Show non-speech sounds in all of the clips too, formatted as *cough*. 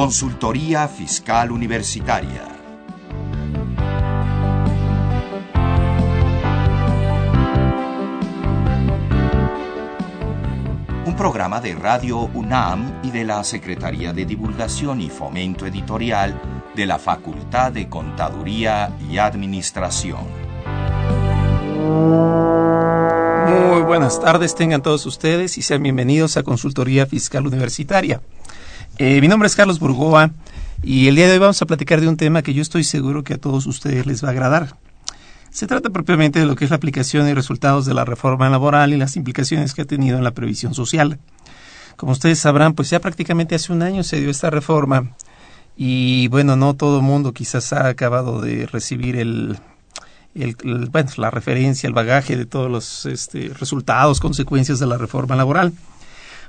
Consultoría Fiscal Universitaria. Un programa de Radio UNAM y de la Secretaría de Divulgación y Fomento Editorial de la Facultad de Contaduría y Administración. Muy buenas tardes, tengan todos ustedes y sean bienvenidos a Consultoría Fiscal Universitaria. Eh, mi nombre es Carlos Burgoa y el día de hoy vamos a platicar de un tema que yo estoy seguro que a todos ustedes les va a agradar. Se trata propiamente de lo que es la aplicación y resultados de la reforma laboral y las implicaciones que ha tenido en la previsión social. Como ustedes sabrán, pues ya prácticamente hace un año se dio esta reforma y bueno, no todo el mundo quizás ha acabado de recibir el, bueno, la referencia, el bagaje de todos los este, resultados, consecuencias de la reforma laboral.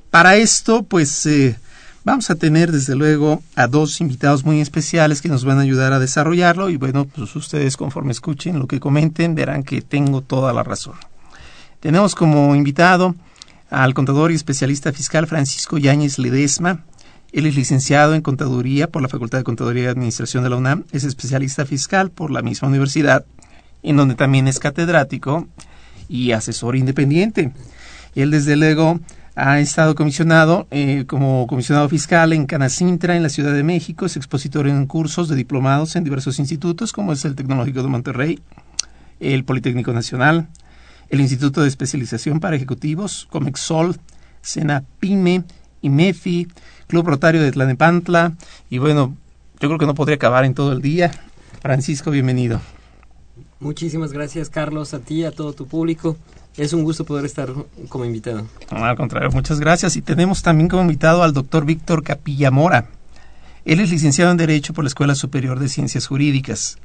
Para esto, pues eh, vamos a tener desde luego a dos invitados muy especiales que nos van a ayudar a desarrollarlo y bueno, pues ustedes conforme escuchen lo que comenten verán que tengo toda la razón. Tenemos como invitado al contador y especialista fiscal Francisco Yáñez Ledesma. Él es licenciado en Contaduría por la Facultad de Contaduría y Administración de la UNAM, es especialista fiscal por la misma universidad en donde también es catedrático y asesor independiente. Él desde luego ha estado comisionado eh, como comisionado fiscal en Canacintra, en la Ciudad de México, es expositor en cursos de diplomados en diversos institutos, como es el Tecnológico de Monterrey, el Politécnico Nacional, el Instituto de Especialización para Ejecutivos, Comexol, Senapime, IMEFI, Club Rotario de Tlanepantla, y bueno, yo creo que no podría acabar en todo el día. Francisco, bienvenido. Muchísimas gracias, Carlos, a ti, a todo tu público. Es un gusto poder estar como invitado. al contrario, muchas gracias. Y tenemos también como invitado al doctor Víctor Capillamora. Él es licenciado en Derecho por la Escuela Superior de Ciencias Jurídicas.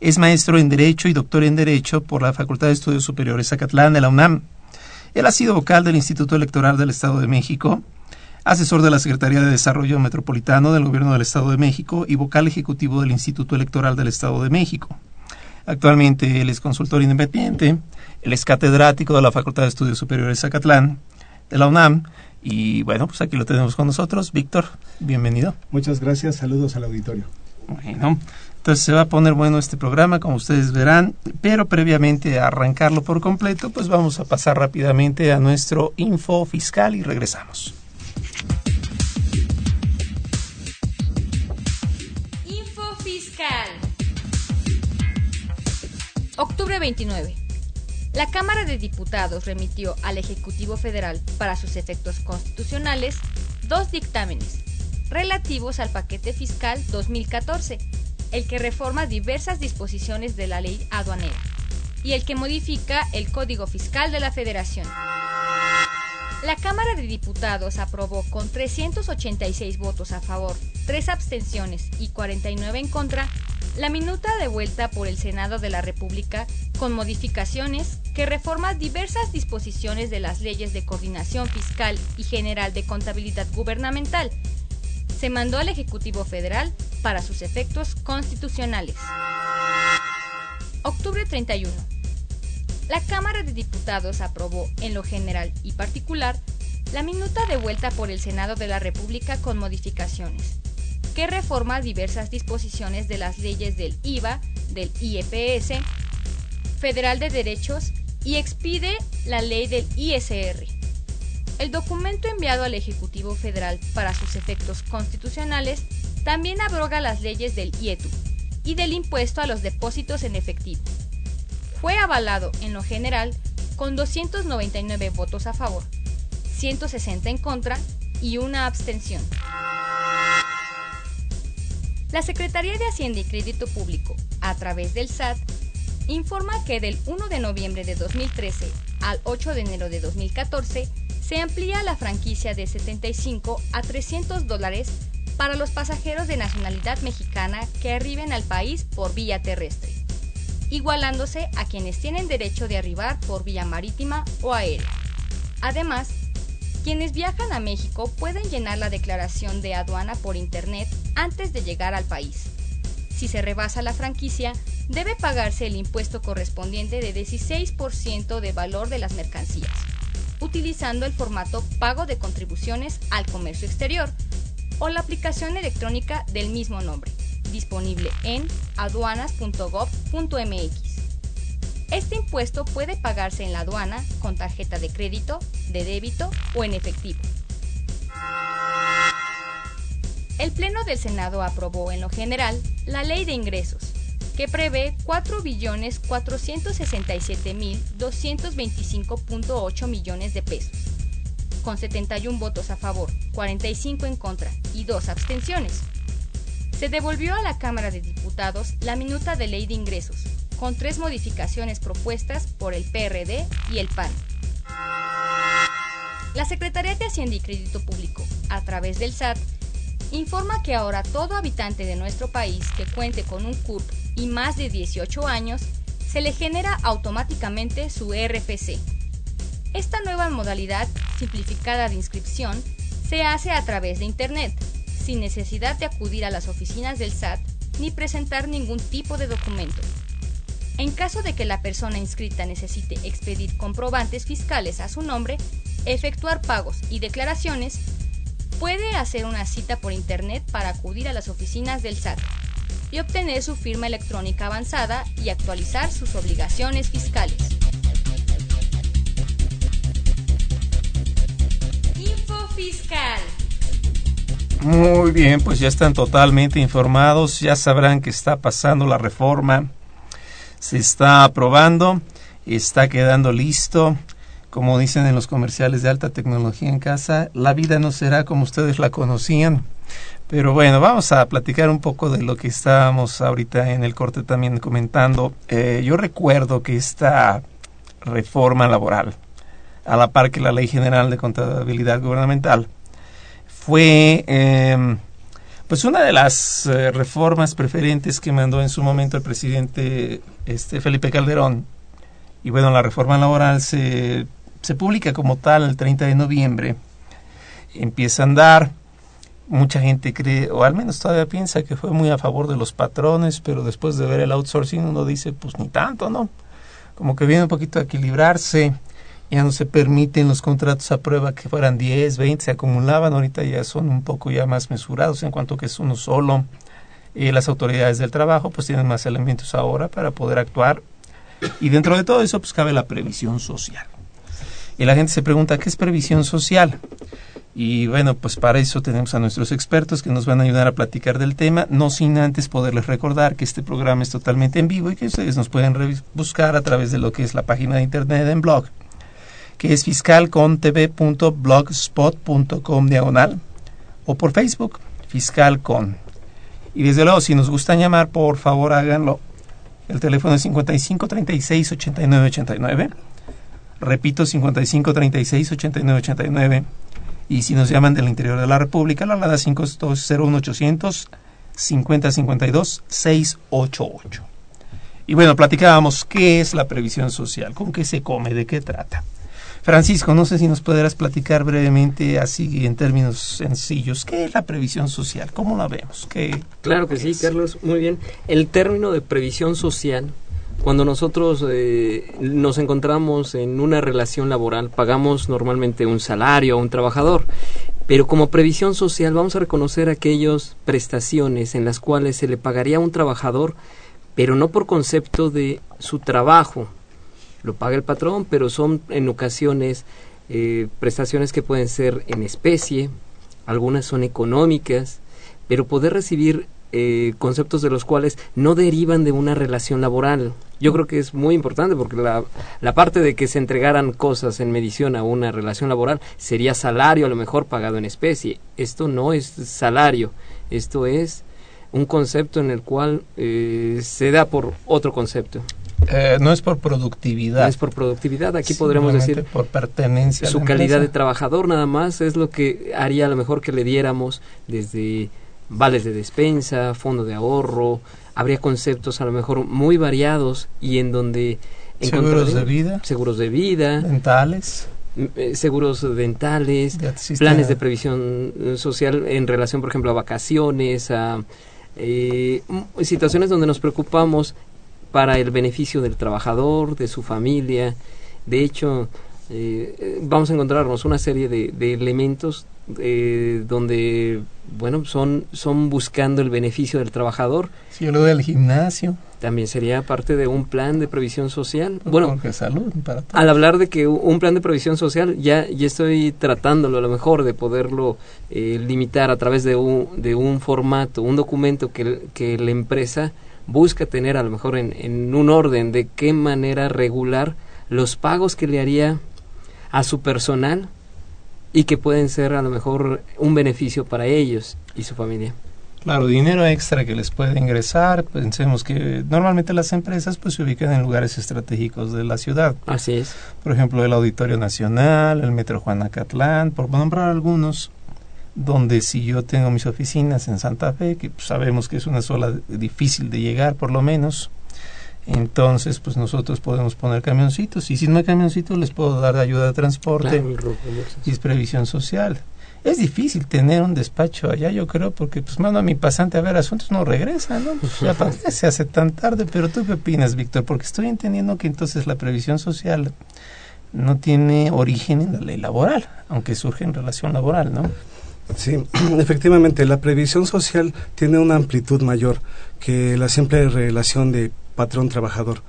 Es maestro en Derecho y doctor en Derecho por la Facultad de Estudios Superiores Zacatlán de la UNAM. Él ha sido vocal del Instituto Electoral del Estado de México, asesor de la Secretaría de Desarrollo Metropolitano del Gobierno del Estado de México y vocal ejecutivo del Instituto Electoral del Estado de México. Actualmente él es consultor independiente, él es catedrático de la Facultad de Estudios Superiores Zacatlán, de la UNAM, y bueno, pues aquí lo tenemos con nosotros. Víctor, bienvenido. Muchas gracias, saludos al auditorio. Bueno, entonces se va a poner bueno este programa, como ustedes verán, pero previamente a arrancarlo por completo, pues vamos a pasar rápidamente a nuestro info fiscal y regresamos. Octubre 29. La Cámara de Diputados remitió al Ejecutivo Federal, para sus efectos constitucionales, dos dictámenes relativos al paquete fiscal 2014, el que reforma diversas disposiciones de la ley aduanera y el que modifica el Código Fiscal de la Federación. La Cámara de Diputados aprobó con 386 votos a favor, 3 abstenciones y 49 en contra la minuta de vuelta por el Senado de la República con modificaciones que reforma diversas disposiciones de las leyes de coordinación fiscal y general de contabilidad gubernamental. Se mandó al Ejecutivo Federal para sus efectos constitucionales. Octubre 31. La Cámara de Diputados aprobó, en lo general y particular, la minuta de vuelta por el Senado de la República con modificaciones que reforma diversas disposiciones de las leyes del IVA, del IEPS, Federal de Derechos y expide la ley del ISR. El documento enviado al Ejecutivo Federal para sus efectos constitucionales también abroga las leyes del IETU y del impuesto a los depósitos en efectivo. Fue avalado en lo general con 299 votos a favor, 160 en contra y una abstención. La Secretaría de Hacienda y Crédito Público, a través del SAT, informa que del 1 de noviembre de 2013 al 8 de enero de 2014 se amplía la franquicia de 75 a 300 dólares para los pasajeros de nacionalidad mexicana que arriben al país por vía terrestre, igualándose a quienes tienen derecho de arribar por vía marítima o aérea. Además, quienes viajan a México pueden llenar la declaración de aduana por Internet antes de llegar al país. Si se rebasa la franquicia, debe pagarse el impuesto correspondiente de 16% de valor de las mercancías, utilizando el formato pago de contribuciones al comercio exterior o la aplicación electrónica del mismo nombre, disponible en aduanas.gov.mx. Este impuesto puede pagarse en la aduana con tarjeta de crédito, de débito o en efectivo. El Pleno del Senado aprobó en lo general la Ley de Ingresos, que prevé 4.467.225.8 millones de pesos, con 71 votos a favor, 45 en contra y 2 abstenciones. Se devolvió a la Cámara de Diputados la minuta de ley de ingresos, con tres modificaciones propuestas por el PRD y el PAN. La Secretaría de Hacienda y Crédito Público, a través del SAT, informa que ahora todo habitante de nuestro país que cuente con un CURP y más de 18 años, se le genera automáticamente su RFC. Esta nueva modalidad simplificada de inscripción se hace a través de Internet, sin necesidad de acudir a las oficinas del SAT ni presentar ningún tipo de documento. En caso de que la persona inscrita necesite expedir comprobantes fiscales a su nombre, efectuar pagos y declaraciones, puede hacer una cita por Internet para acudir a las oficinas del SAT y obtener su firma electrónica avanzada y actualizar sus obligaciones fiscales. Info Fiscal. Muy bien, pues ya están totalmente informados, ya sabrán que está pasando la reforma, se está aprobando, está quedando listo. Como dicen en los comerciales de alta tecnología en casa, la vida no será como ustedes la conocían. Pero bueno, vamos a platicar un poco de lo que estábamos ahorita en el corte también comentando. Eh, yo recuerdo que esta reforma laboral, a la par que la Ley General de Contabilidad Gubernamental, fue eh, pues una de las eh, reformas preferentes que mandó en su momento el presidente este Felipe Calderón. Y bueno, la reforma laboral se se publica como tal el 30 de noviembre, empieza a andar, mucha gente cree, o al menos todavía piensa que fue muy a favor de los patrones, pero después de ver el outsourcing uno dice, pues ni tanto, ¿no? Como que viene un poquito a equilibrarse, ya no se permiten los contratos a prueba que fueran 10, 20, se acumulaban, ahorita ya son un poco ya más mesurados en cuanto que es uno solo. y las autoridades del trabajo pues tienen más elementos ahora para poder actuar y dentro de todo eso pues cabe la previsión social. Y la gente se pregunta, ¿qué es previsión social? Y bueno, pues para eso tenemos a nuestros expertos que nos van a ayudar a platicar del tema, no sin antes poderles recordar que este programa es totalmente en vivo y que ustedes nos pueden buscar a través de lo que es la página de internet en blog, que es fiscalcontv.blogspot.com diagonal o por Facebook, fiscalcon. Y desde luego, si nos gustan llamar, por favor háganlo. El teléfono es 55 36 89 89 Repito, 55 36 89 89. Y si nos llaman del interior de la República, la alada 5201 800 50 52 688. Y bueno, platicábamos qué es la previsión social, con qué se come, de qué trata. Francisco, no sé si nos podrás platicar brevemente, así en términos sencillos, ¿qué es la previsión social? ¿Cómo la vemos? ¿Qué claro que sí, Carlos, muy bien. El término de previsión social cuando nosotros eh, nos encontramos en una relación laboral, pagamos normalmente un salario a un trabajador, pero como previsión social vamos a reconocer aquellas prestaciones en las cuales se le pagaría a un trabajador, pero no por concepto de su trabajo. Lo paga el patrón, pero son en ocasiones eh, prestaciones que pueden ser en especie, algunas son económicas, pero poder recibir eh, conceptos de los cuales no derivan de una relación laboral. Yo creo que es muy importante porque la, la parte de que se entregaran cosas en medición a una relación laboral sería salario a lo mejor pagado en especie. Esto no es salario, esto es un concepto en el cual eh, se da por otro concepto. Eh, no es por productividad. No es por productividad. Aquí podremos decir por pertenencia. Su calidad de trabajador nada más es lo que haría a lo mejor que le diéramos desde vales de despensa, fondo de ahorro, habría conceptos a lo mejor muy variados y en donde seguros de vida, seguros de vida, dentales, eh, seguros dentales, planes de previsión social en relación, por ejemplo, a vacaciones, a eh, situaciones donde nos preocupamos para el beneficio del trabajador, de su familia. De hecho, eh, vamos a encontrarnos una serie de, de elementos eh, donde, bueno, son, son buscando el beneficio del trabajador. Sí, lo del gimnasio. También sería parte de un plan de previsión social. Bueno, salud para al hablar de que un plan de previsión social, ya, ya estoy tratándolo a lo mejor de poderlo eh, limitar a través de un, de un formato, un documento que, que la empresa busca tener a lo mejor en, en un orden de qué manera regular los pagos que le haría a su personal y que pueden ser a lo mejor un beneficio para ellos y su familia. Claro, dinero extra que les puede ingresar. Pensemos que normalmente las empresas pues se ubican en lugares estratégicos de la ciudad. Así es. Por ejemplo, el Auditorio Nacional, el Metro Juanacatlán, por nombrar algunos, donde si yo tengo mis oficinas en Santa Fe, que pues, sabemos que es una sola difícil de llegar por lo menos, entonces, pues nosotros podemos poner camioncitos y si no hay camioncitos les puedo dar ayuda de transporte y es previsión social. Es difícil tener un despacho allá, yo creo, porque pues mando a mi pasante a ver asuntos, no regresa, ¿no? Pues, ya se hace tan tarde, pero tú qué opinas, Víctor? Porque estoy entendiendo que entonces la previsión social no tiene origen en la ley laboral, aunque surge en relación laboral, ¿no? Sí, *clears throat* efectivamente, la previsión social tiene una amplitud mayor que la simple relación de patrón-trabajador.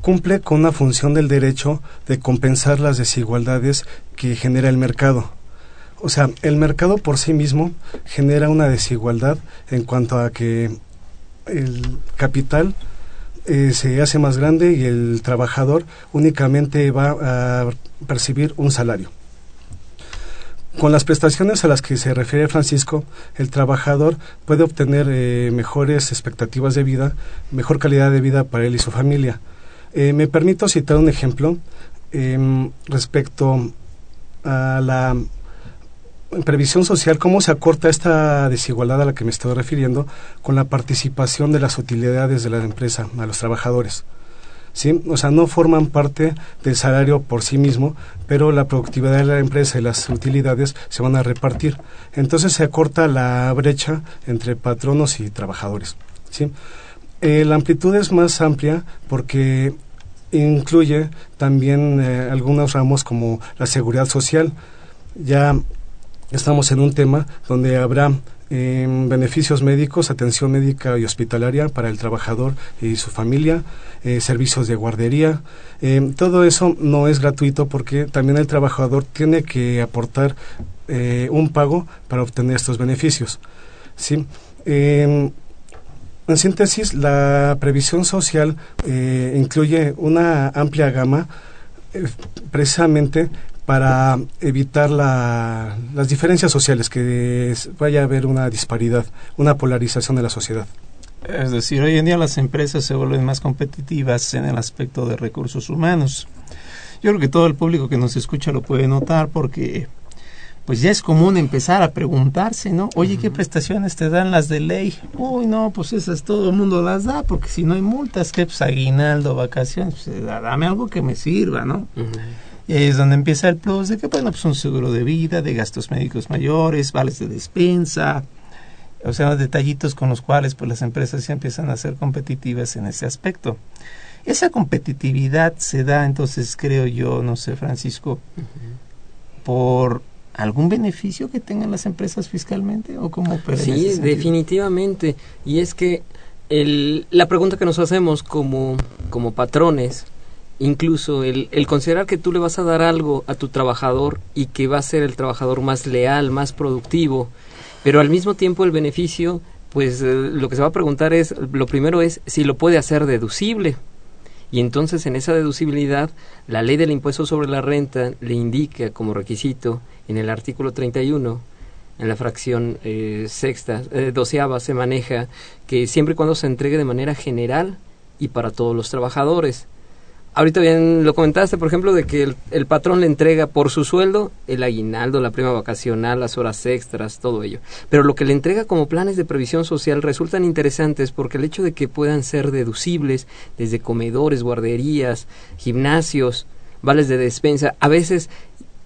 Cumple con una función del derecho de compensar las desigualdades que genera el mercado. O sea, el mercado por sí mismo genera una desigualdad en cuanto a que el capital eh, se hace más grande y el trabajador únicamente va a percibir un salario. Con las prestaciones a las que se refiere Francisco, el trabajador puede obtener eh, mejores expectativas de vida, mejor calidad de vida para él y su familia. Eh, me permito citar un ejemplo em, respecto a la previsión social, cómo se acorta esta desigualdad a la que me estoy refiriendo con la participación de las utilidades de la empresa a los trabajadores. O sea, no forman parte del salario por sí mismo, pero la productividad de la empresa y las utilidades se van a repartir. Entonces se acorta la brecha entre patronos y trabajadores, ¿sí? Eh, la amplitud es más amplia porque incluye también eh, algunos ramos como la seguridad social. Ya estamos en un tema donde habrá beneficios médicos, atención médica y hospitalaria para el trabajador y su familia, eh, servicios de guardería. Em, todo eso no es gratuito porque también el trabajador tiene que aportar eh, un pago para obtener estos beneficios. ¿sí? Em, en síntesis, la previsión social eh, incluye una amplia gama precisamente para evitar las diferencias sociales, que vaya a haber una disparidad, una polarización de la sociedad. Es decir, hoy en día las empresas se vuelven más competitivas en el aspecto de recursos humanos. Yo creo que todo el público que nos escucha lo puede notar porque pues ya es común empezar a preguntarse, ¿no? Oye, ¿qué prestaciones te dan las de ley? Uy, no, pues esas todo el mundo las da, porque si no hay multas, ¿qué? Pues aguinaldo, vacaciones, pues, dame algo que me sirva, ¿no? Y ahí es donde empieza el plus de que, bueno, pues un seguro de vida, de gastos médicos mayores, vales de despensa, o sea, detallitos con los cuales pues las empresas ya empiezan a ser competitivas en ese aspecto. Esa competitividad se da entonces, creo yo, no sé, Francisco, por algún beneficio que tengan las empresas fiscalmente o cómo Sí, definitivamente. Y es que el, la pregunta que nos hacemos como, como patrones incluso el, considerar que tú le vas a dar algo a tu trabajador y que va a ser el trabajador más leal, más productivo, pero al mismo tiempo el beneficio, pues eh, lo que se va a preguntar es, lo primero es si lo puede hacer deducible. Y entonces en esa deducibilidad, la ley del impuesto sobre la renta le indica como requisito en el artículo 31, en la fracción eh, sexta, eh, doceava, se maneja que siempre y cuando se entregue de manera general y para todos los trabajadores ahorita bien lo comentaste, por ejemplo, de que el, patrón le entrega por su sueldo el aguinaldo, la prima vacacional, las horas extras, todo ello. Pero lo que le entrega como planes de previsión social resultan interesantes porque el hecho de que puedan ser deducibles desde comedores, guarderías, gimnasios, vales de despensa, a veces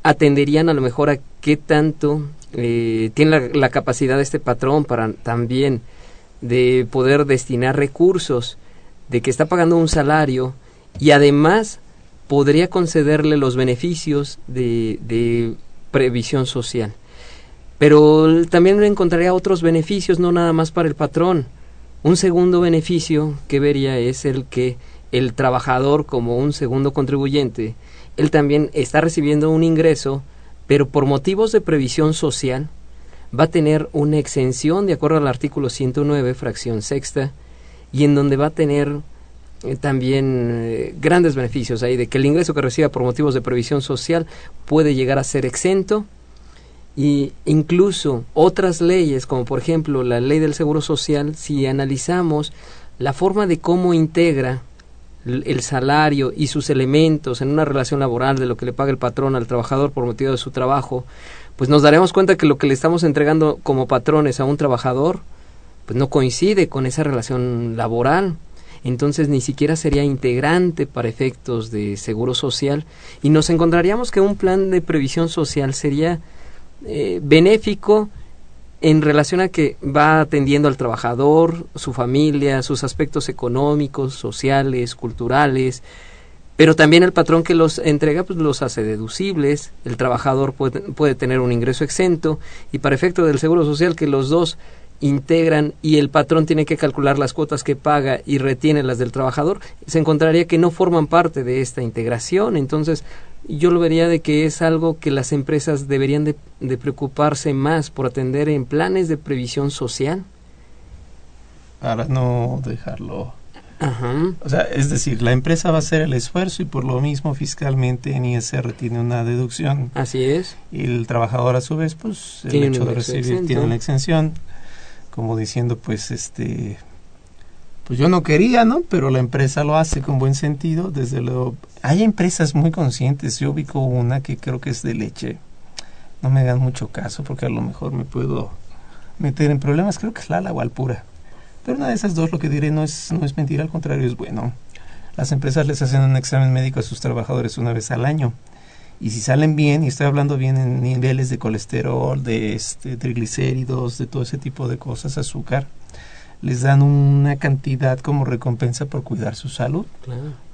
atenderían a lo mejor a qué tanto eh, tiene la, la capacidad de este patrón para también de poder destinar recursos, de que está pagando un salario, y además podría concederle los beneficios de, de previsión social. Pero también encontraría otros beneficios, no nada más para el patrón. Un segundo beneficio que vería es el que el trabajador como un segundo contribuyente, él también está recibiendo un ingreso, pero por motivos de previsión social va a tener una exención de acuerdo al artículo 109, fracción sexta, y en donde va a tener eh, también eh, grandes beneficios ahí de que el ingreso que reciba por motivos de previsión social puede llegar a ser exento y incluso otras leyes como por ejemplo la ley del seguro social si analizamos la forma de cómo integra el salario y sus elementos en una relación laboral de lo que le paga el patrón al trabajador por motivo de su trabajo, pues nos daremos cuenta que lo que le estamos entregando como patrones a un trabajador, pues no coincide con esa relación laboral entonces ni siquiera sería integrante para efectos de seguro social. Y nos encontraríamos que un plan de previsión social sería eh, benéfico en relación a que va atendiendo al trabajador, su familia, sus aspectos económicos, sociales, culturales, pero también el patrón que los entrega pues los hace deducibles, el trabajador puede, puede tener un ingreso exento y para efecto del seguro social que los dos integran y el patrón tiene que calcular las cuotas que paga y retiene las del trabajador, se encontraría que no forman parte de esta integración. Entonces, yo lo vería de que es algo que las empresas deberían de, preocuparse más por atender en planes de previsión social. Para no dejarlo. O sea, es decir, la empresa va a hacer el esfuerzo y por lo mismo fiscalmente en ISR tiene una deducción. Así es. Y el trabajador a su vez, pues, el hecho de recibir tiene una exención como diciendo, pues, este, pues yo no quería, ¿no? Pero la empresa lo hace con buen sentido, desde luego. Hay empresas muy conscientes, yo ubico una que creo que es de leche. No me hagan mucho caso porque a lo mejor me puedo meter en problemas, creo que es la Lala pura Pero una de esas dos lo que diré no es, no es mentira, al contrario es bueno. Las empresas les hacen un examen médico a sus trabajadores una vez al año y si salen bien, y estoy hablando bien en niveles de colesterol, de este, triglicéridos, de todo ese tipo de cosas, azúcar, les dan una cantidad como recompensa por cuidar su salud,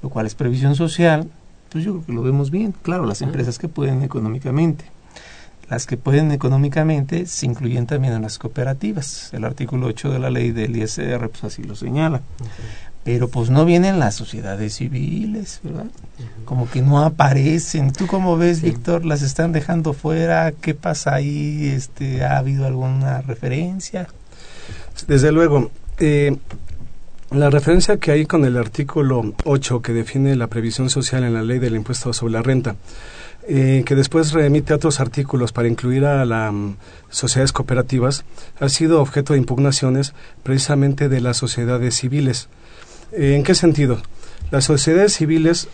lo cual es previsión social, pues yo creo que lo vemos bien, claro, las empresas que pueden económicamente. Las que pueden económicamente se incluyen también en las cooperativas. El artículo 8 de la ley del ISR pues así lo señala pero pues no vienen las sociedades civiles, ¿verdad? Como que no aparecen. ¿Tú cómo ves, Víctor? ¿Las están dejando fuera? ¿Qué pasa ahí? Este, ¿Ha habido alguna referencia? Desde luego. Eh, la referencia que hay con el artículo 8 que define la previsión social en la ley del impuesto sobre la renta, eh, que después remite a otros artículos para incluir a las mm, sociedades cooperativas, ha sido objeto de impugnaciones precisamente de las sociedades civiles ¿En qué sentido? Las sociedades civiles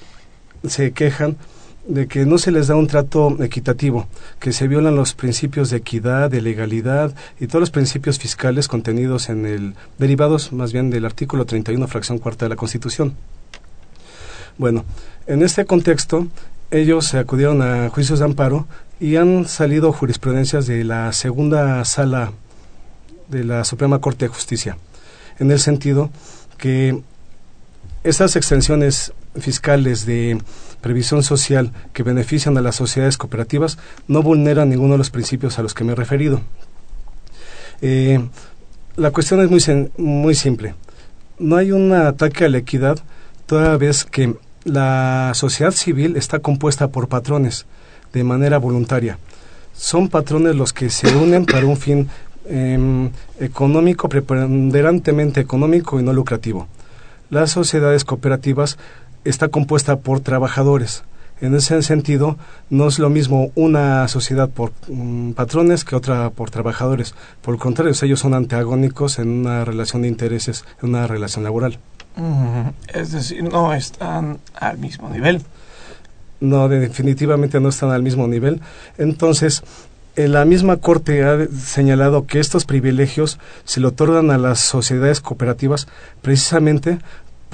se quejan de que no se les da un trato equitativo, que se violan los principios de equidad, de legalidad y todos los principios fiscales contenidos en el derivados más bien del artículo 31 fracción cuarta de la Constitución. Bueno, en este contexto ellos se acudieron a juicios de amparo y han salido jurisprudencias de la segunda sala de la Suprema Corte de Justicia, en el sentido que estas extensiones fiscales de previsión social que benefician a las sociedades cooperativas no vulneran ninguno de los principios a los que me he referido. Eh, la cuestión es muy, muy simple. No hay un ataque a la equidad toda vez que la sociedad civil está compuesta por patrones de manera voluntaria. Son patrones los que se unen para un fin em, económico, preponderantemente económico y no lucrativo las sociedades cooperativas está compuesta por trabajadores. En ese sentido, no es lo mismo una sociedad por mm, patrones que otra por trabajadores. Por el contrario, ellos son antagónicos en una relación de intereses, en una relación laboral. Es decir, no están al mismo nivel. No, definitivamente no están al mismo nivel. Entonces, la misma Corte ha señalado que estos privilegios se le otorgan a las sociedades cooperativas precisamente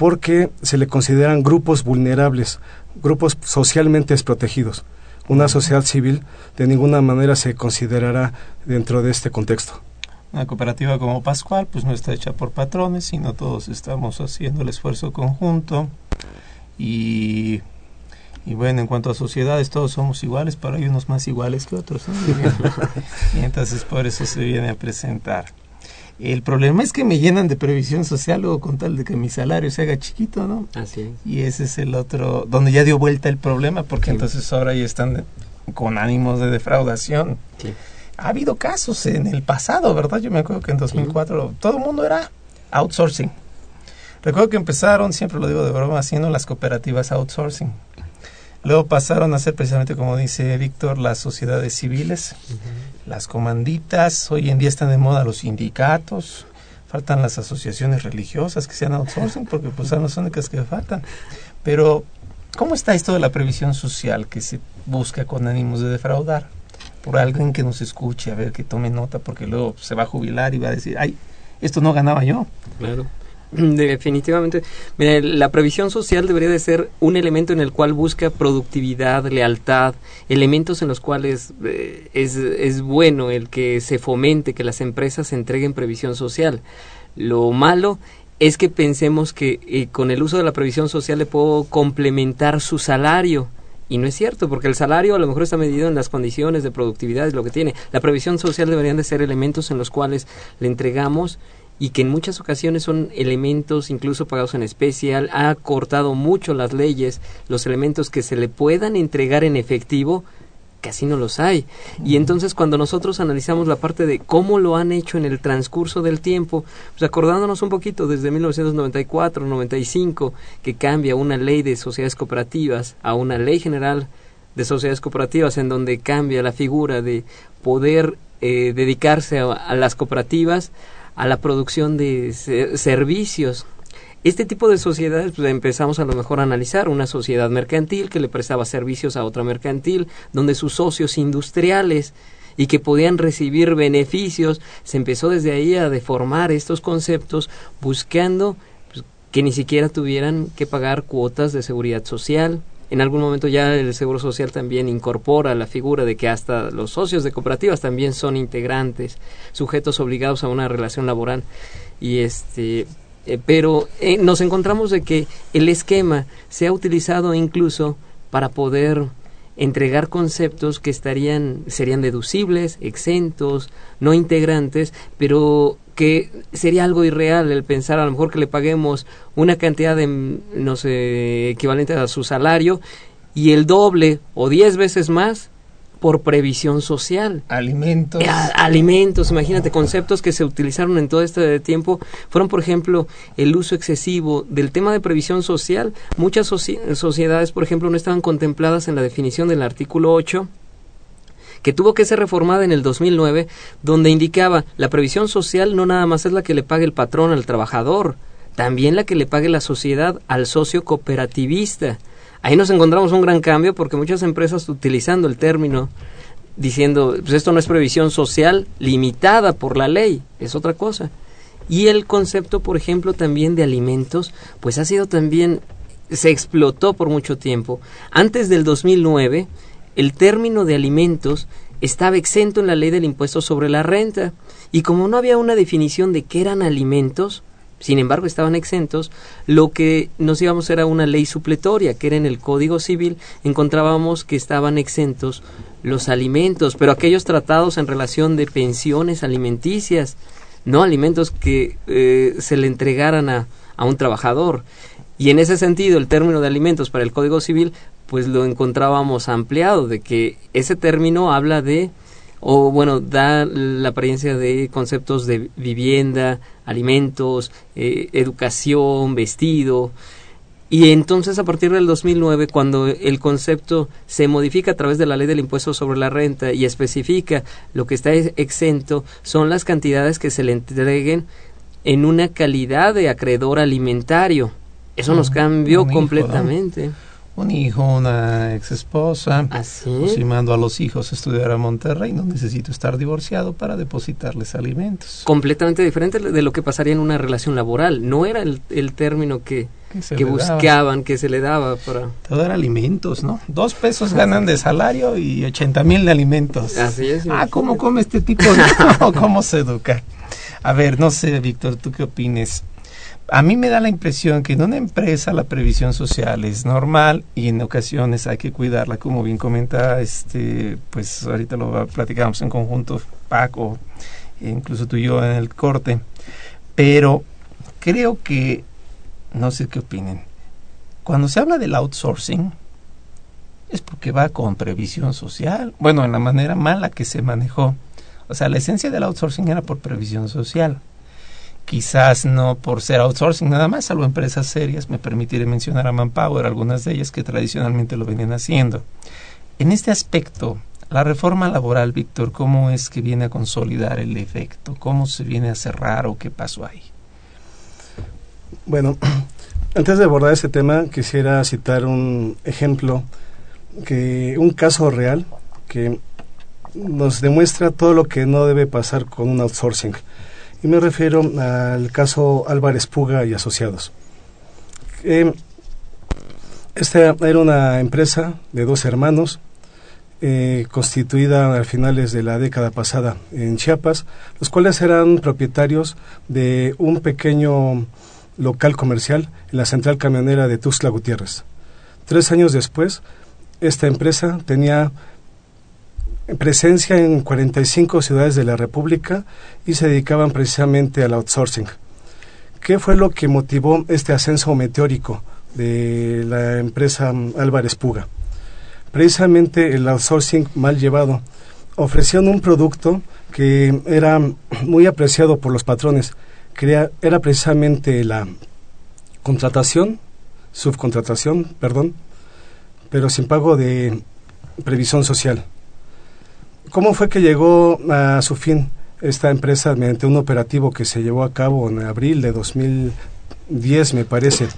porque se le consideran grupos vulnerables, grupos socialmente desprotegidos. Una sociedad civil de ninguna manera se considerará dentro de este contexto. Una cooperativa como Pascual pues no está hecha por patrones, sino todos estamos haciendo el esfuerzo conjunto y Y bueno, en cuanto a sociedades, todos somos iguales, pero hay unos más iguales que otros. *laughs* y entonces por eso se viene a presentar. El problema es que me llenan de previsión social o con tal de que mi salario se haga chiquito, ¿no? Así es. Y ese es el otro, donde ya dio vuelta el problema, porque entonces ahora ya están con ánimos de defraudación. Sí. Ha habido casos en el pasado, ¿verdad? Yo me acuerdo que en 2004 todo el mundo era outsourcing. Recuerdo que empezaron, siempre lo digo de broma, haciendo las cooperativas outsourcing. Luego pasaron a ser precisamente, como dice Víctor, las sociedades civiles, las comanditas, hoy en día están de moda los sindicatos, faltan las asociaciones religiosas que sean outsourcing, porque pues son las únicas que faltan. Pero, ¿cómo está esto de la previsión social que se busca con ánimos de defraudar? Por alguien que nos escuche, a ver, que tome nota, porque luego se va a jubilar y va a decir, ay, esto no ganaba yo. Claro. *clears throat* Definitivamente. Mira, la previsión social debería de ser un elemento en el cual busca productividad, lealtad, elementos en los cuales eh, es, es bueno el que se fomente que las empresas entreguen previsión social. Lo malo es que pensemos que eh, con el uso de la previsión social le puedo complementar su salario. Y no es cierto, porque el salario a lo mejor está medido en las condiciones de productividad, es lo que tiene. La previsión social deberían de ser elementos en los cuales le entregamos y que en muchas ocasiones son elementos incluso pagados en especial, ha cortado mucho las leyes, los elementos que se le puedan entregar en efectivo, casi no los hay. Y entonces cuando nosotros analizamos la parte de cómo lo han hecho en el transcurso del tiempo, pues acordándonos un poquito desde 1994, 95, que cambia una ley de sociedades cooperativas a una ley general de sociedades cooperativas en donde cambia la figura de poder eh, dedicarse a, a las cooperativas a la producción de servicios. Este tipo de sociedades pues, empezamos a lo mejor a analizar una sociedad mercantil que le prestaba servicios a otra mercantil, donde sus socios industriales y que podían recibir beneficios, se empezó desde ahí a deformar estos conceptos buscando pues, que ni siquiera tuvieran que pagar cuotas de seguridad social, en algún momento ya el Seguro Social también incorpora la figura de que hasta los socios de cooperativas también son integrantes, sujetos obligados a una relación laboral. Y este, eh, pero eh, nos encontramos de que el esquema se ha utilizado incluso para poder entregar conceptos que estarían serían deducibles, exentos, no integrantes, pero que sería algo irreal el pensar a lo mejor que le paguemos una cantidad de no sé equivalente a su salario y el doble o diez veces más por previsión social. Alimentos. Eh, alimentos, imagínate, conceptos que se utilizaron en todo este tiempo fueron, por ejemplo, el uso excesivo del tema de previsión social. Muchas sociedades, por ejemplo, no estaban contempladas en la definición del artículo 8 que tuvo que ser reformada en el 2009, donde indicaba la previsión social no nada más es la que le pague el patrón al trabajador, también la que le pague la sociedad al socio cooperativista. Ahí nos encontramos un gran cambio porque muchas empresas utilizando el término diciendo, pues esto no es previsión social limitada por la ley, es otra cosa. Y el concepto, por ejemplo, también de alimentos, pues ha sido también, se explotó por mucho tiempo. Antes del 2009, el término de alimentos estaba exento en la ley del impuesto sobre la renta. Y como no había una definición de qué eran alimentos, sin embargo estaban exentos, lo que nos íbamos era una ley supletoria, que era en el Código Civil, encontrábamos que estaban exentos los alimentos, pero aquellos tratados en relación de pensiones alimenticias, no alimentos que eh, se le entregaran a, a un trabajador. Y en ese sentido, el término de alimentos para el Código Civil, pues lo encontrábamos ampliado, de que ese término habla de o bueno, da la apariencia de conceptos de vivienda, alimentos, eh, educación, vestido. Y entonces a partir del 2009, cuando el concepto se modifica a través de la ley del impuesto sobre la renta y especifica lo que está exento, son las cantidades que se le entreguen en una calidad de acreedor alimentario. Eso nos cambió completamente un hijo, una ex esposa, ¿Ah, o si mando a los hijos a estudiar a Monterrey, no necesito estar divorciado para depositarles alimentos. Completamente diferente de lo que pasaría en una relación laboral. No era el, el término que, que, buscaban, que se le daba para... Todo era alimentos, ¿no? Dos pesos ganan de salario y ochenta mil de alimentos. Así es. Ah, ¿cómo come este tipo? *laughs* ¿Cómo se educa? A ver, no sé, Víctor, ¿tú qué opines? A mí me da la impresión que en una empresa la previsión social es normal y en ocasiones hay que cuidarla, como bien comenta, este, pues ahorita lo platicamos en conjunto, Paco, incluso tú y yo en el corte, pero creo que, no sé qué opinen, cuando se habla del outsourcing, es porque va con previsión social, bueno, en la manera mala que se manejó. O sea, la esencia del outsourcing era por previsión social quizás no por ser outsourcing nada más, salvo empresas serias, me permitiré mencionar a Manpower, algunas de ellas que tradicionalmente lo venían haciendo. En este aspecto, la reforma laboral, Víctor, ¿cómo es que viene a consolidar el efecto? ¿Cómo se viene a cerrar o qué pasó ahí? Bueno, *clears throat* antes de abordar este tema, quisiera citar un ejemplo, que un caso real que nos demuestra todo lo que no debe pasar con un outsourcing y me refiero al caso Álvarez Puga y Asociados. esta era una empresa de dos hermanos eh, constituida a finales de la década pasada en Chiapas, los cuales eran propietarios de un pequeño local comercial en la central camionera de Tuxtla Gutiérrez. Tres años después, esta empresa tenía presencia en 45 ciudades de la República y se dedicaban precisamente al outsourcing. ¿Qué fue lo que motivó este ascenso meteórico de la empresa Álvarez Puga? Precisamente el outsourcing mal llevado. Ofrecían un producto que era muy apreciado por los patrones. era precisamente la contratación, subcontratación, perdón, pero sin pago de previsión social. ¿Cómo fue que llegó a su fin esta empresa mediante un operativo que se llevó a cabo en abril de 2010, me parece?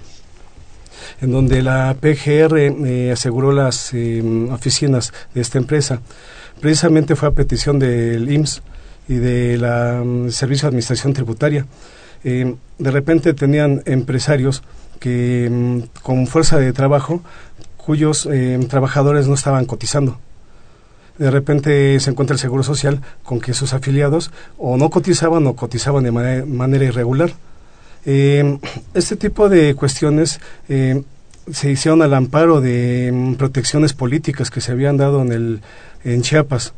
en donde la PGR eh, aseguró las em, oficinas de esta empresa. Precisamente fue a petición del IMSS y del mm, Servicio de Administración Tributaria. Em, de repente tenían empresarios que mm, con fuerza de trabajo cuyos em, trabajadores no estaban cotizando de repente se encuentra el Seguro Social con que sus afiliados o no cotizaban o cotizaban de manera, irregular. Eh, este tipo de cuestiones eh, se hicieron al amparo de mm, protecciones políticas que se habían dado en, el, en Chiapas.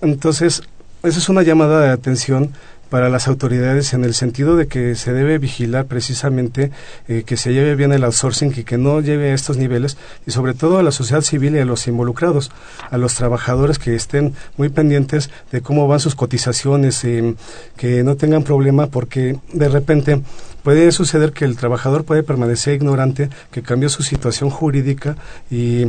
Entonces, esa es una llamada de atención para las autoridades en el sentido de que se debe vigilar precisamente eh, que se lleve bien el outsourcing y que no lleve a estos niveles y sobre todo a la sociedad civil y a los involucrados, a los trabajadores que estén muy pendientes de cómo van sus cotizaciones, eh, que no tengan problema porque de repente puede suceder que el trabajador puede permanecer ignorante, que cambió su situación jurídica y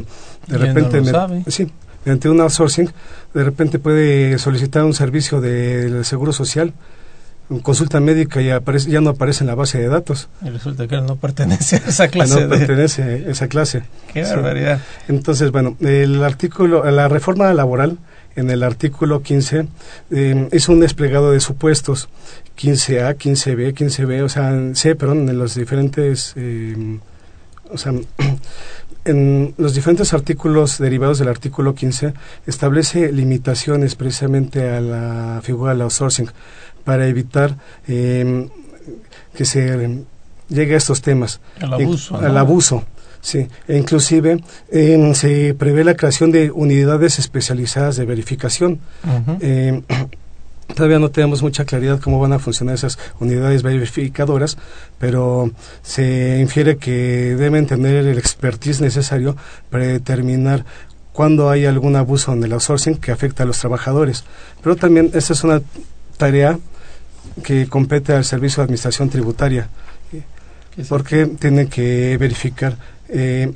de repente sí, mediante un outsourcing, de repente puede solicitar un servicio del Seguro Social, consulta médica y aparece, ya no aparece en la base de datos. Y resulta que él no pertenece a esa *laughs* clase. No pertenece a esa clase. *laughs* Qué barbaridad. Entonces, bueno, el artículo, la reforma laboral en el artículo 15 eh, es un desplegado de supuestos 15A, 15B, 15B, o sea, C, perdón, en los diferentes, eh, o sea, *clears throat* en los diferentes artículos derivados del artículo 15 establece limitaciones precisamente a la figura del outsourcing para evitar em, que se llegue a estos temas. Al abuso. Al abuso. Sí, e inclusive em, se prevé la creación de unidades especializadas de verificación. Todavía no tenemos mucha claridad cómo van a funcionar esas unidades verificadoras, pero se infiere que deben tener el expertise necesario para determinar cuándo hay algún abuso en el outsourcing que afecta a los trabajadores. Pero también esta es una tarea que compete al Servicio de Administración Tributaria, porque tiene que verificar eh,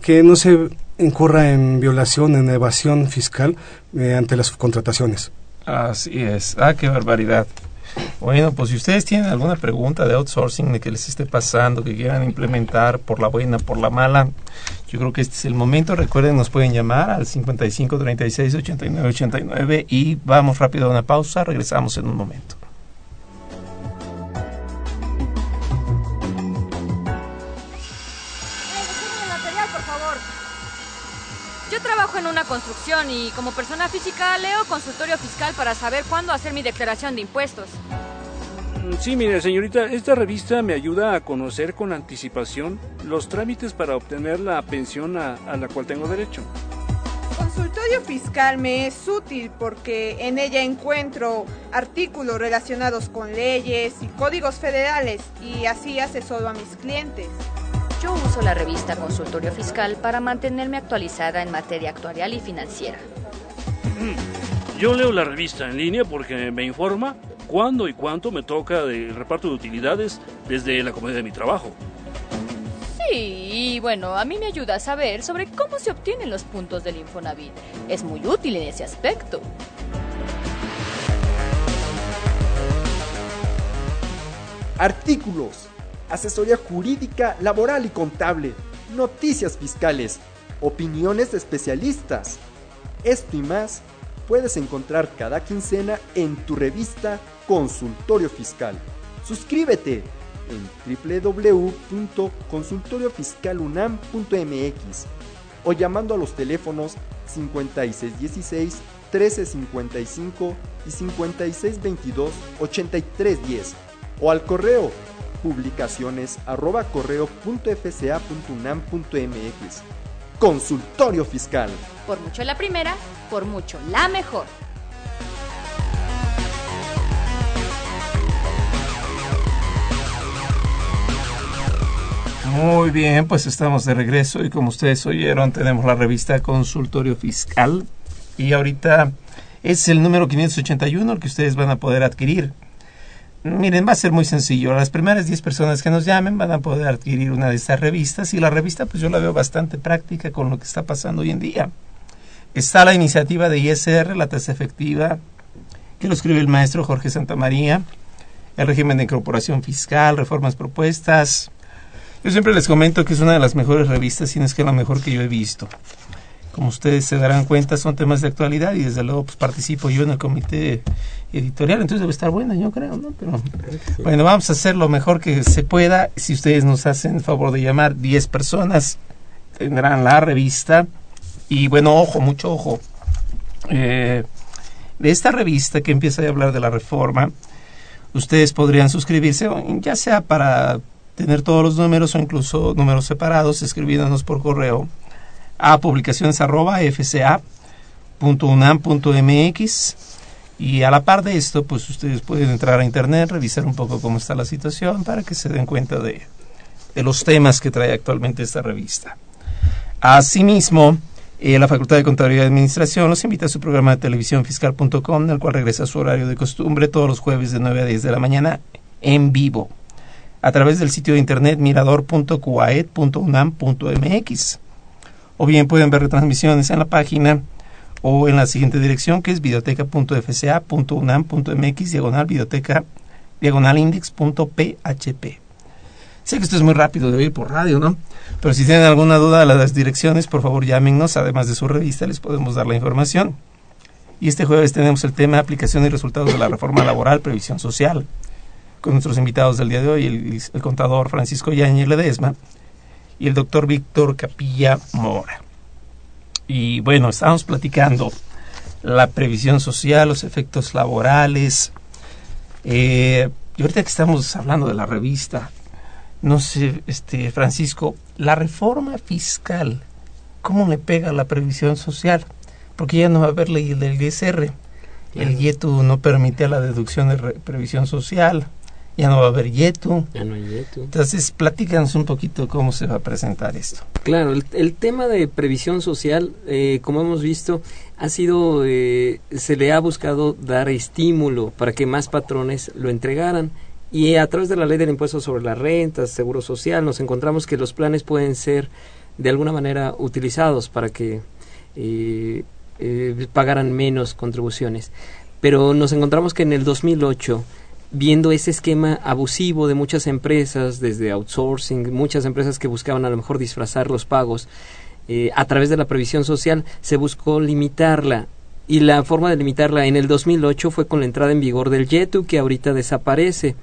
que no se incurra en violación, en evasión fiscal eh, ante las subcontrataciones. Así es. Ah, qué barbaridad. Bueno, pues si ustedes tienen alguna pregunta de outsourcing, de que les esté pasando, que quieran implementar por la buena, por la mala, yo creo que este es el momento. Recuerden, nos pueden llamar al 55 36 89 89 y vamos rápido a una pausa. Regresamos en un momento. En una construcción y como persona física leo consultorio fiscal para saber cuándo hacer mi declaración de impuestos. Mm, sí, mire, señorita, esta revista me ayuda a conocer con anticipación los trámites para obtener la pensión a, a la cual tengo derecho. Consultorio fiscal me es útil porque en ella encuentro artículos relacionados con leyes y códigos federales y así asesoro a mis clientes. Yo uso la revista Consultorio Fiscal para mantenerme actualizada en materia actuarial y financiera. *clears throat* Yo leo la revista en línea porque me informa cuándo y cuánto me toca del reparto de utilidades desde la comodidad de mi trabajo. Y bueno, a mí me ayuda a saber sobre cómo se obtienen los puntos del Infonavit. Es muy útil en ese aspecto. Artículos, asesoría jurídica, laboral y contable, noticias fiscales, opiniones de especialistas. Esto y más puedes encontrar cada quincena en tu revista Consultorio Fiscal. Suscríbete en www.consultoriofiscalunam.mx o llamando a los teléfonos 5616 1355 y 5622 o al correo publicaciones arroba correo.fca.unam.mx. Consultorio Fiscal. Por mucho la primera, por mucho la mejor. Muy bien, pues estamos de regreso y como ustedes oyeron, tenemos la revista Consultorio Fiscal y ahorita es el número 581 el que ustedes van a poder adquirir. Miren, va a ser muy sencillo. Las primeras 10 personas que nos llamen van a poder adquirir una de estas revistas y la revista pues yo la veo bastante práctica con lo que está pasando hoy en día. Está la iniciativa de ISR, la tasa efectiva, que lo escribe el maestro Jorge Santamaría, el régimen de incorporación fiscal, reformas propuestas, yo siempre les comento que es una de las mejores revistas, si no es que la mejor que yo he visto. Como ustedes se darán cuenta, son temas de actualidad y desde luego pues, participo yo en el comité editorial, entonces debe estar buena, yo creo, ¿no? Pero bueno, vamos a hacer lo mejor que se pueda. Si ustedes nos hacen el favor de llamar 10 personas, tendrán la revista. Y bueno, ojo, mucho ojo. Eh, de esta revista que empieza a hablar de la reforma, ustedes podrían suscribirse, ya sea para tener todos los números o incluso números separados, escribiéndonos por correo a publicaciones arroba y a la par de esto, pues ustedes pueden entrar a internet, revisar un poco cómo está la situación para que se den cuenta de, los temas que trae actualmente esta revista. Asimismo, eh, la Facultad de Contabilidad y Administración los invita a su programa de televisión fiscal.com, el cual regresa a su horario de costumbre todos los jueves de 9 a 10 de la mañana en vivo a través del sitio de internet mirador.cuaed.unam.mx. O bien pueden ver retransmisiones en la página o en la siguiente dirección que es videoteca.fca.unam.mx diagonal videoteca diagonal index.php. Sé que esto es muy rápido de oír por radio, ¿no? Pero si tienen alguna duda de las direcciones, por favor llámenos. Además de su revista, les podemos dar la información. Y este jueves tenemos el tema aplicación y resultados de la reforma laboral, previsión social con nuestros invitados del día de hoy, el, contador Francisco Yañez Ledesma y el doctor Víctor Capilla Mora. Y bueno, estamos platicando la previsión social, los efectos laborales. Eh, y ahorita que estamos hablando de la revista, no sé, este Francisco, la reforma fiscal, ¿cómo le pega a la previsión social? Porque ya no va a haber ley del ISR. El IETU no permite la deducción de previsión social ya no va a haber Yetu. Ya no hay Yetu. Entonces, platícanos un poquito cómo se va a presentar esto. Claro, el, tema de previsión social, eh, como hemos visto, ha sido, eh, se le ha buscado dar estímulo para que más patrones lo entregaran. Y a través de la ley del impuesto sobre las rentas, seguro social, nos encontramos que los planes pueden ser de alguna manera utilizados para que eh, pagaran menos contribuciones. Pero nos encontramos que en el 2008 viendo ese esquema abusivo de muchas empresas, desde outsourcing, muchas empresas que buscaban a lo mejor disfrazar los pagos, eh, a través de la previsión social se buscó limitarla. Y la forma de limitarla en el 2008 fue con la entrada en vigor del YETU, que ahorita desaparece.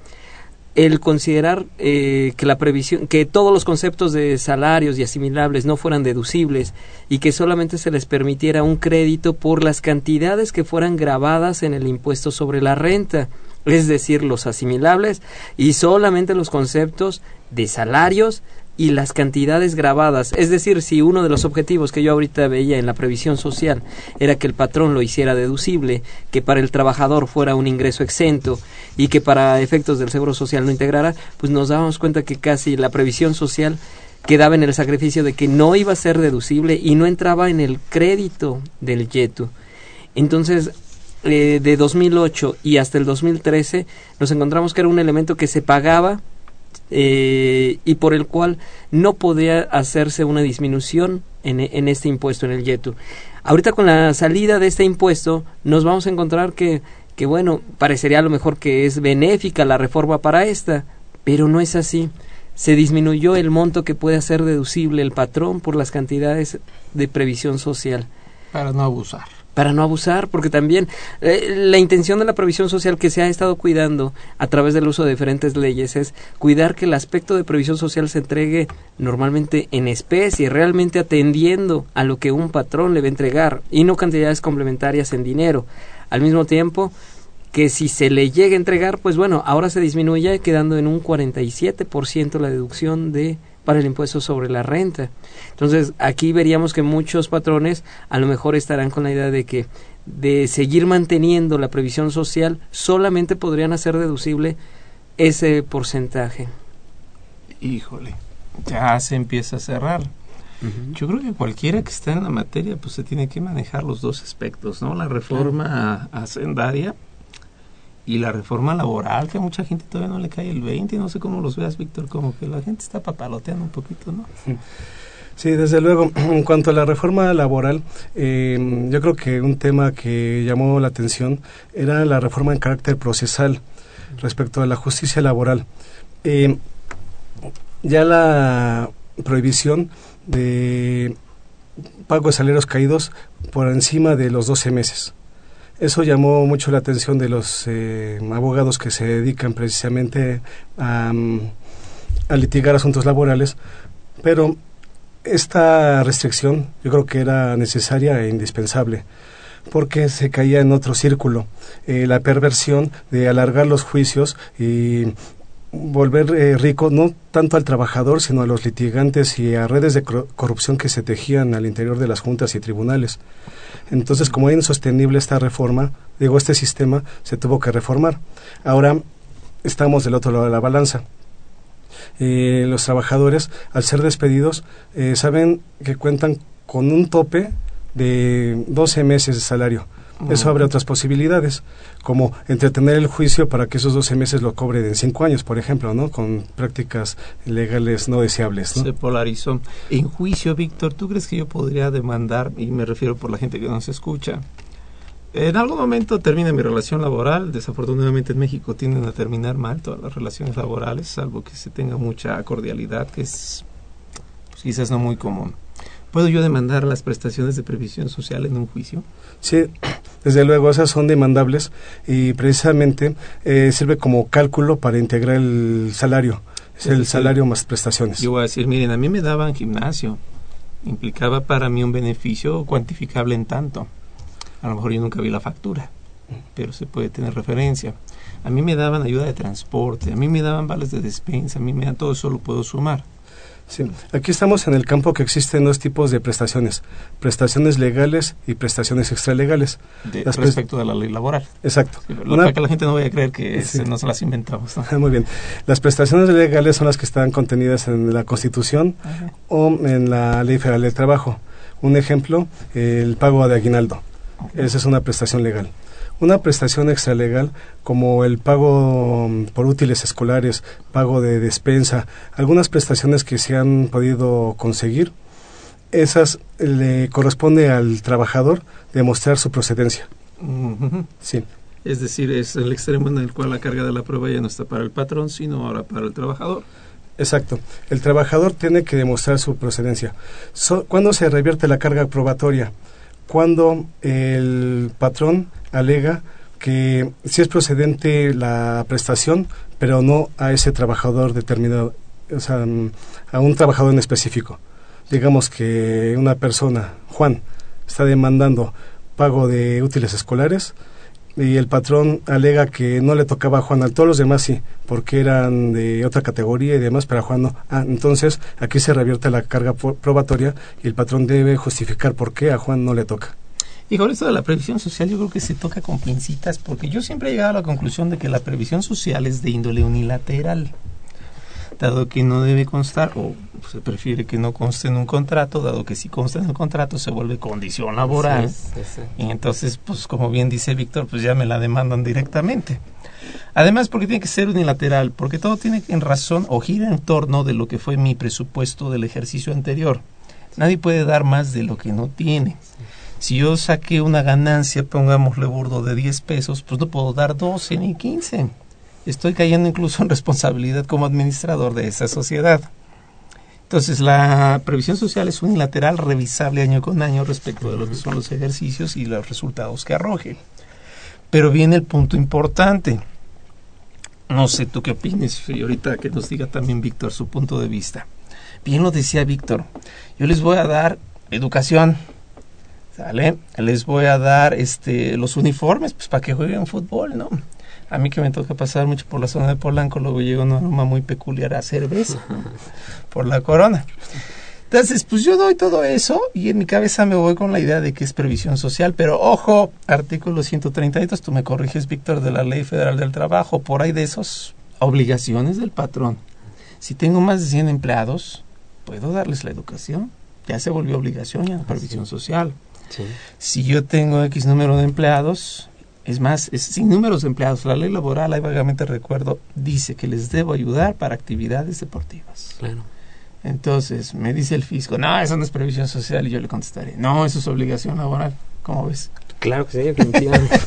El considerar eh, que la previsión, que todos los conceptos de salarios y asimilables no fueran deducibles y que solamente se les permitiera un crédito por las cantidades que fueran grabadas en el impuesto sobre la renta es decir, los asimilables, y solamente los conceptos de salarios y las cantidades grabadas. Es decir, si uno de los objetivos que yo ahorita veía en la previsión social era que el patrón lo hiciera deducible, que para el trabajador fuera un ingreso exento y que para efectos del seguro social no integrara, pues nos dábamos cuenta que casi la previsión social quedaba en el sacrificio de que no iba a ser deducible y no entraba en el crédito del YETU. Entonces, eh, de 2008 y hasta el 2013 nos encontramos que era un elemento que se pagaba eh, y por el cual no podía hacerse una disminución en, en, este impuesto, en el YETU. Ahorita con la salida de este impuesto nos vamos a encontrar que, que, bueno, parecería a lo mejor que es benéfica la reforma para esta, pero no es así. Se disminuyó el monto que puede hacer deducible el patrón por las cantidades de previsión social. Para no abusar para no abusar, porque también eh, la intención de la previsión social que se ha estado cuidando a través del uso de diferentes leyes es cuidar que el aspecto de previsión social se entregue normalmente en especie, realmente atendiendo a lo que un patrón le va a entregar y no cantidades complementarias en dinero. Al mismo tiempo, que si se le llega a entregar, pues bueno, ahora se disminuye quedando en un 47% la deducción de para el impuesto sobre la renta. Entonces, aquí veríamos que muchos patrones a lo mejor estarán con la idea de que de seguir manteniendo la previsión social solamente podrían hacer deducible ese porcentaje. Híjole, ya se empieza a cerrar. Yo creo que cualquiera que esté en la materia pues se tiene que manejar los dos aspectos, ¿no? La reforma hacendaria y la reforma laboral, que a mucha gente todavía no le cae el 20, no sé cómo los veas, Víctor, como que la gente está papaloteando un poquito, ¿no? Sí, desde luego. *clears throat* En cuanto a la reforma laboral, eh, yo creo que un tema que llamó la atención era la reforma en carácter procesal respecto a la justicia laboral. Eh, ya la prohibición de pago de salarios caídos por encima de los 12 meses. Eso llamó mucho la atención de los eh, abogados que se dedican precisamente a, mm, a, litigar asuntos laborales, pero esta restricción yo creo que era necesaria e indispensable porque se caía en otro círculo, eh, la perversión de alargar los juicios y volver eh, rico no tanto al trabajador, sino a los litigantes y a redes de corrupción que se tejían al interior de las juntas y tribunales. Entonces, como era insostenible esta reforma, digo, este sistema se tuvo que reformar. Ahora estamos del otro lado de la balanza. Los trabajadores, al ser despedidos, eh, saben que cuentan con un tope de 12 meses de salario. Eso abre otras posibilidades, como entretener el juicio para que esos 12 meses lo cobre en 5 años, por ejemplo, ¿no? Con prácticas legales no deseables. Se polarizó. En juicio, Víctor, ¿tú crees que yo podría demandar, y me refiero por la gente que nos escucha, en algún momento termina mi relación laboral. Desafortunadamente en México tienden a terminar mal todas las relaciones laborales, salvo que se tenga mucha cordialidad, que es pues, quizás no muy común. ¿Puedo yo demandar las prestaciones de previsión social en un juicio? Sí, desde luego, esas son demandables y precisamente eh, sirve como cálculo para integrar el salario. Es el salario más prestaciones. Yo voy a decir, miren, a mí me daban gimnasio. Implicaba para mí un beneficio cuantificable en tanto. A lo mejor yo nunca vi la factura, pero se puede tener referencia. A mí me daban ayuda de transporte, a mí me daban vales de despensa, a mí me dan todo eso lo puedo sumar. Sí. Aquí estamos en el campo que existen dos tipos de prestaciones, prestaciones legales y prestaciones extralegales. respecto de la ley laboral. Exacto. para que la gente no vaya a creer que no se las inventamos. Muy bien. Las prestaciones legales son las que están contenidas en la Constitución o en la Ley Federal del Trabajo. Un ejemplo, el pago de aguinaldo. Esa es una prestación legal una prestación extralegal como el pago mm, por útiles escolares, pago de despensa, algunas prestaciones que se han podido conseguir, esas le corresponde al trabajador demostrar su procedencia. Sí. Es decir, es el extremo en el cual la carga de la prueba ya no está para el patrón, sino ahora para el trabajador. Exacto. El trabajador tiene que demostrar su procedencia. ¿Cuándo se revierte la carga probatoria? Cuando el patrón alega que si es procedente la prestación, pero no a ese trabajador determinado, o sea, a un trabajador en específico. Digamos que una persona, Juan, está demandando pago de útiles escolares y el patrón alega que no le tocaba a Juan, a todos los demás sí, porque eran de otra categoría y demás, pero a Juan no. Ah, entonces aquí se revierte la carga probatoria y el patrón debe justificar por qué a Juan no le toca. Y con esto de la previsión social yo creo que se toca con pincitas porque yo siempre he llegado a la conclusión de que la previsión social es de índole unilateral dado que no debe constar, o se prefiere que no conste en un contrato, dado que si consta en el contrato se vuelve condición laboral. Y entonces, pues como bien dice Víctor, pues ya me la demandan directamente. Además, porque tiene que ser unilateral, porque todo tiene en razón o gira en torno de lo que fue mi presupuesto del ejercicio anterior. Nadie puede dar más de lo que no tiene. Si yo saqué una ganancia, pongámosle burdo, de 10 pesos, pues no puedo dar 12 ni 15 estoy cayendo incluso en responsabilidad como administrador de esa sociedad. Entonces, la previsión social es unilateral, revisable año con año respecto de lo que son los ejercicios y los resultados que arroje. Pero viene el punto importante. No sé tú qué opines, y ahorita que nos diga también Víctor su punto de vista. Bien lo decía Víctor, yo les voy a dar educación, ¿sale? Les voy a dar este los uniformes pues para que jueguen fútbol, ¿no? A mí que me toca pasar mucho por la zona de Polanco, luego llega un aroma muy peculiar a cerveza, *laughs* por la corona. Entonces, pues yo doy todo eso y en mi cabeza me voy con la idea de que es previsión social, pero ojo, artículo 132, tú me corriges, Víctor, de la Ley Federal del Trabajo, por ahí de esos obligaciones del patrón. Si tengo más de 100 empleados, puedo darles la educación. Ya se volvió obligación, ya previsión social. Si yo tengo X número de empleados, es más, es sin números de empleados. La ley laboral, ahí vagamente recuerdo, dice que les debo ayudar para actividades deportivas. Claro. Entonces, me dice el fisco, no, eso no es previsión social. Y yo le contestaré, no, eso es obligación laboral. ¿Cómo ves? Claro que sí, definitivamente.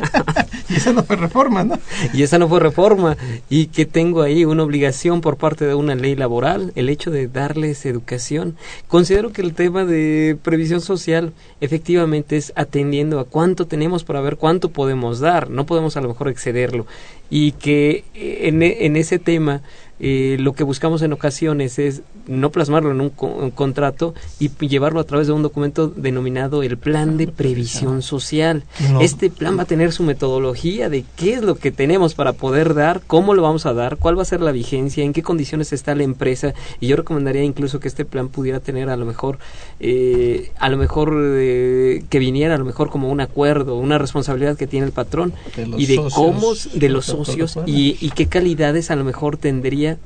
*laughs* y esa no fue reforma, ¿no? Y esa no fue reforma. Y que tengo ahí una obligación por parte de una ley laboral, el hecho de darles educación. Considero que el tema de previsión social efectivamente es atendiendo a cuánto tenemos para ver cuánto podemos dar. No podemos a lo mejor excederlo. Y que en, en ese tema eh, lo que buscamos en ocasiones es no plasmarlo en un, contrato y llevarlo a través de un documento denominado el plan de previsión social. Este plan va a tener su metodología de qué es lo que tenemos para poder dar, cómo lo vamos a dar, cuál va a ser la vigencia, en qué condiciones está la empresa. Y yo recomendaría incluso que este plan pudiera tener a lo mejor eh, a lo mejor eh, que viniera a lo mejor como un acuerdo, una responsabilidad que tiene el patrón y de cómo de los socios y, y qué calidades a lo mejor tendría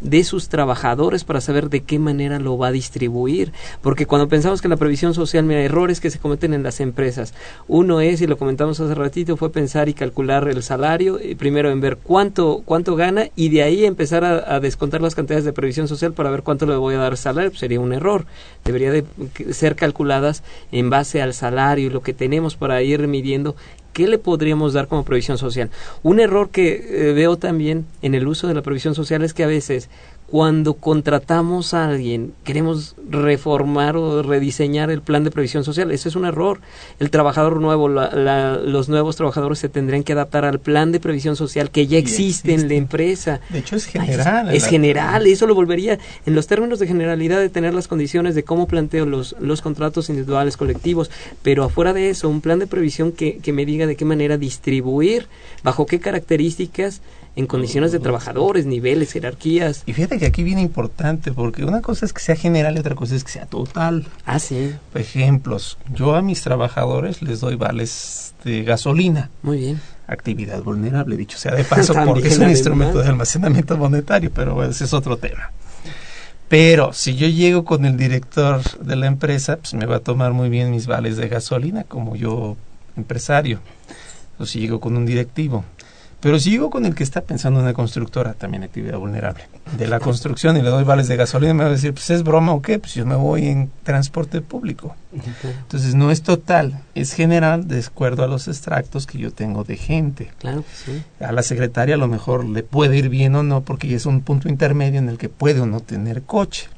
de sus trabajadores para saber de qué manera lo va a distribuir. Porque cuando pensamos que la previsión social, mira, errores que se cometen en las empresas. Uno es, y lo comentamos hace ratito, fue pensar y calcular el salario, eh, primero en ver cuánto, cuánto gana y de ahí empezar a, descontar las cantidades de previsión social para ver cuánto le voy a dar salario. Pues sería un error. Debería de ser calculadas en base al salario y lo que tenemos para ir midiendo ¿Qué le podríamos dar como previsión social? Un error que eh, veo también en el uso de la previsión social es que a veces cuando contratamos a alguien, queremos reformar o rediseñar el plan de previsión social. Eso es un error. El trabajador nuevo, los nuevos trabajadores se tendrían que adaptar al plan de previsión social que ya existe, en la empresa. De hecho, es general. es, general. Eso lo volvería, en los términos de generalidad, de tener las condiciones de cómo planteo los, los contratos individuales, colectivos. Pero afuera de eso, un plan de previsión que, que me diga de qué manera distribuir, bajo qué características en condiciones de trabajadores, niveles, jerarquías. Y fíjate que aquí viene importante, porque una cosa es que sea general y otra cosa es que sea total. Ah, sí. Ejemplos, yo a mis trabajadores les doy vales de gasolina. Muy bien. Actividad vulnerable, dicho sea de paso, *laughs* porque es un instrumento de almacenamiento monetario, pero ese es otro tema. Pero si yo llego con el director de la empresa, pues me va a tomar muy bien mis vales de gasolina como yo empresario. O si llego con un directivo. Pero si llego con el que está pensando en una constructora, también actividad vulnerable, de la construcción y le doy vales de gasolina, me va a decir, pues es broma o qué, pues yo me voy en transporte público. Entonces no es total, es general de acuerdo a los extractos que yo tengo de gente. Claro, sí. A la secretaria a lo mejor le puede ir bien o no, porque es un punto intermedio en el que puede o no tener coche.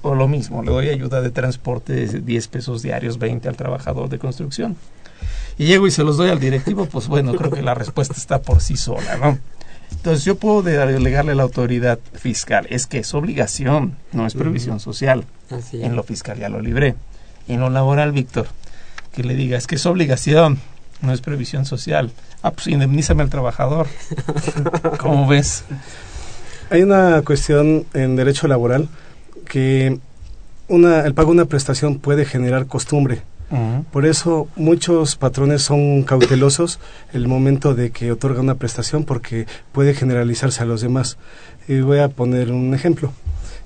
O lo mismo, le doy ayuda de transporte de 10 pesos diarios, 20 al trabajador de construcción y llego y se los doy al directivo, pues bueno, creo que la respuesta está por sí sola, ¿no? Entonces yo puedo delegarle a la autoridad fiscal, es que es obligación, no es previsión social. En lo fiscal ya lo libré. En lo laboral, Víctor, que le diga, es que es obligación, no es previsión social. Ah, pues indemnízame al trabajador. *laughs* ¿Cómo ves? Hay una cuestión en derecho laboral que una, el pago de una prestación puede generar costumbre. Por eso muchos patrones son cautelosos el momento de que otorga una prestación porque puede generalizarse a los demás. Y voy a poner un ejemplo.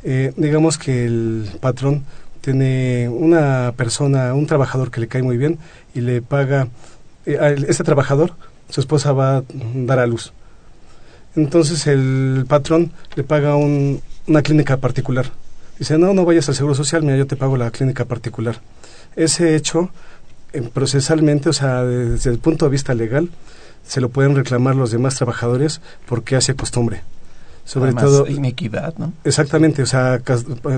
Eh, digamos que el patrón tiene una persona, un trabajador que le cae muy bien y le paga, eh, a este trabajador, su esposa va a dar a luz. Entonces el patrón le paga un, una clínica particular. Dice, no, no vayas al Seguro Social, mira, yo te pago la clínica particular. Ese hecho, en procesalmente, o sea, desde el punto de vista legal, se lo pueden reclamar los demás trabajadores porque hace costumbre. Sobre todo inequidad, ¿no? Exactamente, o sea,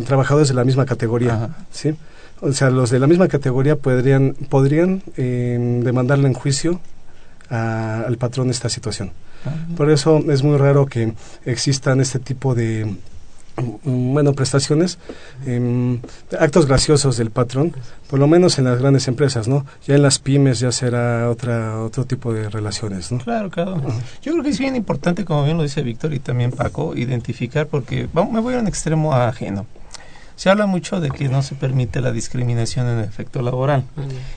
trabajadores de la misma categoría, ¿sí? O sea, los de la misma categoría podrían podrían eh, demandarle en juicio al patrón esta situación. Por eso es muy raro que existan este tipo de bueno, prestaciones, em, actos graciosos del patrón, por lo menos en las grandes empresas, ¿no? Ya en las pymes ya será otra otro tipo de relaciones, ¿no? Claro, claro. Yo creo que es bien importante, como bien lo dice Víctor y también Paco, identificar, porque vamos, me voy a un extremo ajeno. Se habla mucho de que no se permite la discriminación en el efecto laboral.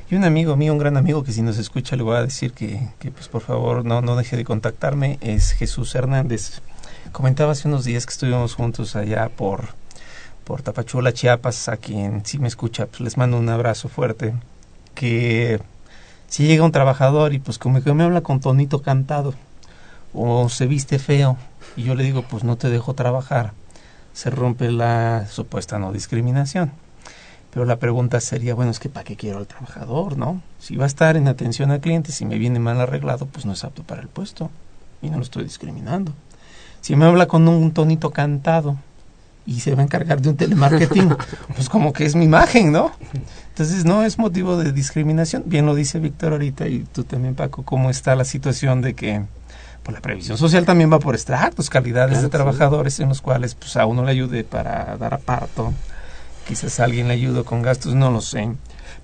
Y un amigo mío, un gran amigo que si nos escucha le voy a decir que, que pues por favor no, no deje de contactarme, es Jesús Hernández. Comentaba hace unos días que estuvimos juntos allá por, por Tapachula, Chiapas, a quien si me escucha, pues les mando un abrazo fuerte, que si llega un trabajador y pues como que me habla con tonito cantado, o se viste feo, y yo le digo, pues no te dejo trabajar se rompe la supuesta no discriminación. Pero la pregunta sería, bueno, es que ¿para qué quiero al trabajador, no? Si va a estar en atención al cliente, si me viene mal arreglado, pues no es apto para el puesto y no lo estoy discriminando. Si me habla con un tonito cantado y se va a encargar de un telemarketing, *laughs* pues como que es mi imagen, ¿no? Entonces no es motivo de discriminación. Bien lo dice Víctor ahorita y tú también, Paco, cómo está la situación de que pues la previsión social también va por estratos, calidades de trabajadores en los cuales pues a uno le ayude para dar aparto, quizás a alguien le ayude con gastos, no lo sé.